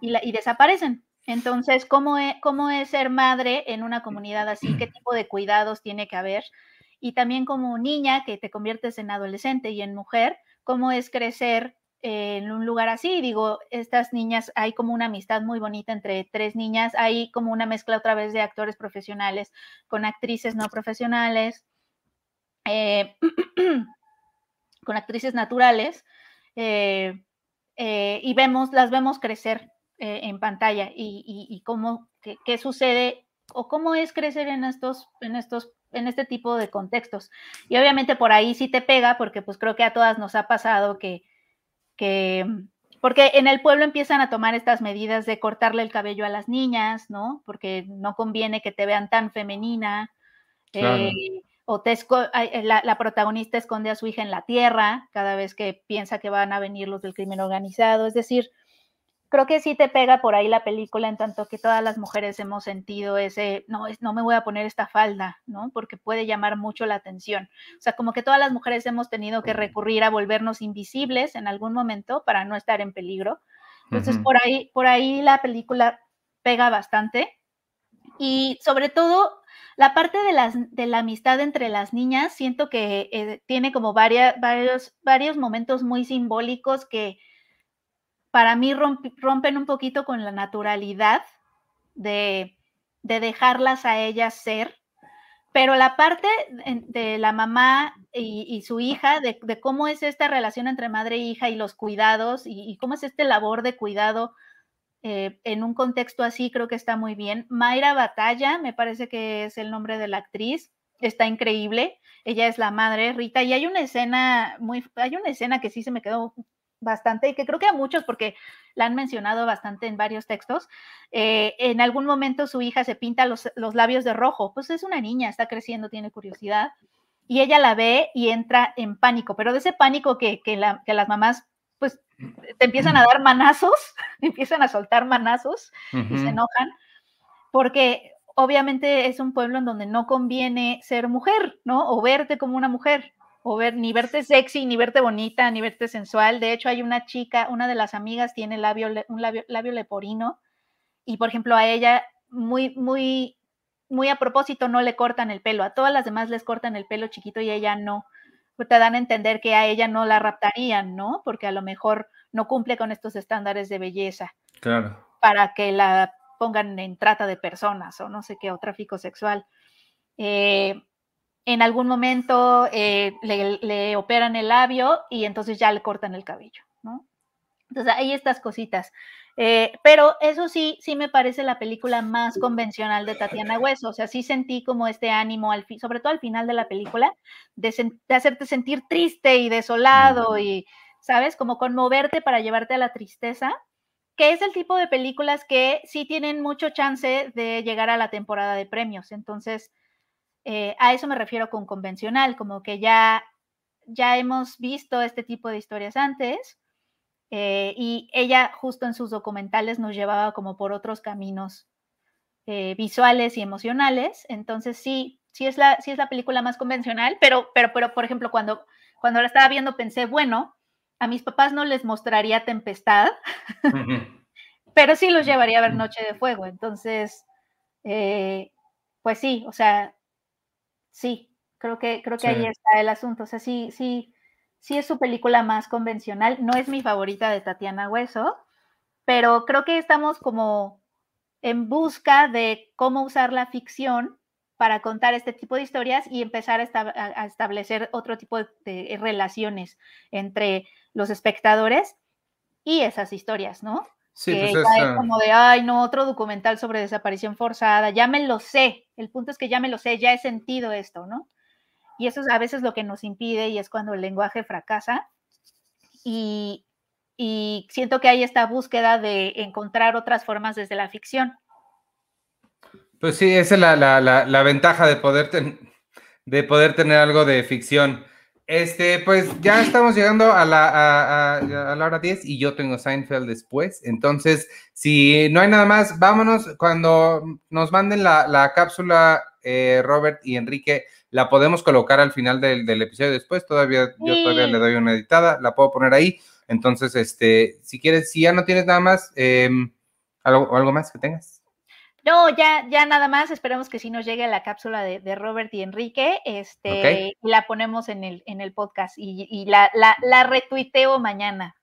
y, y desaparecen. Entonces, ¿cómo es, ¿cómo es ser madre en una comunidad así? ¿Qué tipo de cuidados tiene que haber? Y también como niña que te conviertes en adolescente y en mujer, ¿cómo es crecer en un lugar así? Digo, estas niñas, hay como una amistad muy bonita entre tres niñas, hay como una mezcla otra vez de actores profesionales con actrices no profesionales, eh, con actrices naturales, eh, eh, y vemos, las vemos crecer en pantalla y, cómo, qué, sucede o cómo es crecer en estos, en estos, en este tipo de contextos. Y obviamente por ahí sí te pega, porque pues creo que a todas nos ha pasado que, que porque en el pueblo empiezan a tomar estas medidas de cortarle el cabello a las niñas, ¿no? Porque no conviene que te vean tan femenina. Eh, o te eh, la, la, protagonista esconde a su hija en la tierra cada vez que piensa que van a venir los del crimen organizado. Es decir, creo que sí te pega por ahí la película en tanto que todas las mujeres hemos sentido ese, no, no me voy a poner esta falda, ¿no? Porque puede llamar mucho la atención. O sea, como que todas las mujeres hemos tenido que recurrir a volvernos invisibles en algún momento para no estar en peligro. Entonces, por, ahí, por ahí la película pega bastante. Y sobre todo, la parte de, las, de la amistad entre las niñas, siento que eh, tiene como varias, varios, varios momentos muy simbólicos que, para mí rompen un poquito con la naturalidad de, dejarlas a ellas ser, pero la parte de la mamá y, su hija, de, cómo es esta relación entre madre e hija y los cuidados y, cómo es este labor de cuidado eh, en un contexto así, creo que está muy bien. Mayra Batalla, me parece que es el nombre de la actriz, está increíble. Ella es la madre Rita y hay una escena muy, hay una escena que sí se me quedó bastante y que creo que a muchos, porque la han mencionado bastante en varios textos, eh, en algún momento su hija se pinta los, labios de rojo, pues es una niña, está creciendo, tiene curiosidad, y ella la ve y entra en pánico, pero de ese pánico que, que, las mamás pues te empiezan a dar manazos, empiezan a soltar manazos y se enojan, porque obviamente es un pueblo en donde no conviene ser mujer, ¿no? O verte como una mujer o ver, ni verte sexy, ni verte bonita, ni verte sensual. De hecho, hay una chica, una de las amigas tiene labio, un labio, labio leporino y, por ejemplo, a ella muy, muy, muy a propósito no le cortan el pelo. A todas las demás les cortan el pelo chiquito y a ella no. Pues te dan a entender que a ella no la raptarían, ¿no? Porque a lo mejor no cumple con estos estándares de belleza. Claro. Para que la pongan en trata de personas o no sé qué, o tráfico sexual. Eh, en algún momento eh, le, operan el labio y entonces ya le cortan el cabello, ¿no? Entonces hay estas cositas. Eh, pero eso sí, sí me parece la película más convencional de Tatiana Hueso. O sea, sí sentí como este ánimo, al sobre todo al final de la película, de, de hacerte sentir triste y desolado y, ¿sabes? Como conmoverte para llevarte a la tristeza, que es el tipo de películas que sí tienen mucho chance de llegar a la temporada de premios. Entonces, eh, a eso me refiero con convencional, como que ya, ya hemos visto este tipo de historias antes eh, y ella justo en sus documentales nos llevaba como por otros caminos eh, visuales y emocionales. Entonces sí, sí es la, sí es la película más convencional, pero, pero, pero por ejemplo, cuando, cuando la estaba viendo pensé, bueno, a mis papás no les mostraría Tempestad, pero sí los llevaría a ver Noche de Fuego. Entonces, pues sí, o sea, sí, creo que, creo que ahí está el asunto. O sea, sí, sí, sí es su película más convencional. No es mi favorita de Tatiana Hueso, pero creo que estamos como en busca de cómo usar la ficción para contar este tipo de historias y empezar a, establecer otro tipo de, relaciones entre los espectadores y esas historias, ¿no? Sí, pues es, ah como de, ay, no, otro documental sobre desaparición forzada, ya me lo sé, el punto es que ya me lo sé, ya he sentido esto, ¿no? Y eso es a veces lo que nos impide y es cuando el lenguaje fracasa. Y, y siento que hay esta búsqueda de encontrar otras formas desde la ficción. Pues sí, esa es la, la, la, ventaja de poder, de poder tener algo de ficción. Este, pues ya estamos llegando a la, a, la hora 10 y yo tengo Seinfeld después. Entonces, si no hay nada más, vámonos. Cuando nos manden la, cápsula, eh, Robert y Enrique, la podemos colocar al final del, episodio después. Todavía, yo todavía le doy una editada, la puedo poner ahí. Entonces, este, si quieres, si ya no tienes nada más, em, algo, algo más que tengas. No, ya, ya nada más. Esperemos que sí nos llegue la cápsula de, Robert y Enrique. Este, y la ponemos en el, en el podcast y, la, la, retuiteo mañana.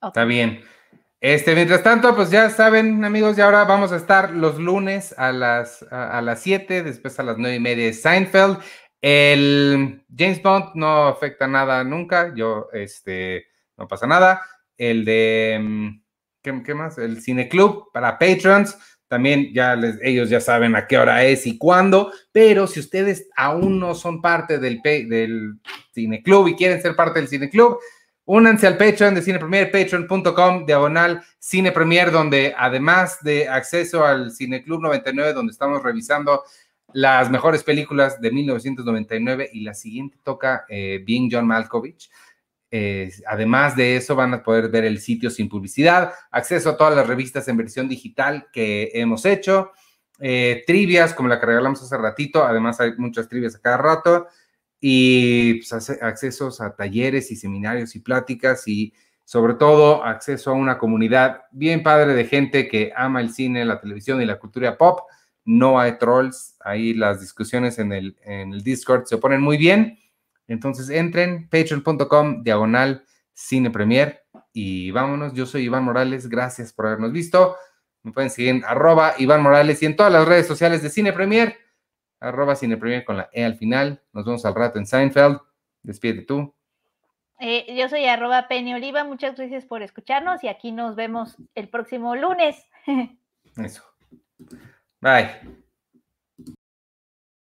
Está bien. Este, mientras tanto, pues ya saben, amigos, y ahora vamos a estar los lunes a las, a, las 7, después a las 9 y media de Seinfeld. El James Bond no afecta nada nunca, yo, este, no pasa nada. El de, mm, ¿qué, qué más? El Cine Club para patrons también ya les, ellos ya saben a qué hora es y cuándo, pero si ustedes aún no son parte del, del Cine Club y quieren ser parte del Cine Club, únanse al Patreon de Cine Premier, patreon.com, diagonal Cine Premier, donde además de acceso al Cine Club 99, donde estamos revisando las mejores películas de 1999 y la siguiente toca eh, Being John Malkovich además de eso, van a poder ver el sitio sin publicidad, acceso a todas las revistas en versión digital que hemos hecho, eh, trivias como la que regalamos hace ratito, además hay muchas trivias a cada rato, y pues, accesos a talleres y seminarios y pláticas y sobre todo acceso a una comunidad bien padre de gente que ama el cine, la televisión y la cultura pop. No hay trolls, ahí las discusiones en el, en el Discord se ponen muy bien. Entonces entren, patreon.com, diagonal, cine premier y vámonos. Yo soy Iván Morales, gracias por habernos visto. Me pueden seguir en arroba Iván Morales y en todas las redes sociales de Cine Premier, arroba Cine Premier con la E al final. Nos vemos al rato en Seinfeld. Despide tú. Eh, yo soy arroba Penny Oliva, muchas gracias por escucharnos y aquí nos vemos el próximo lunes. Eso. Bye.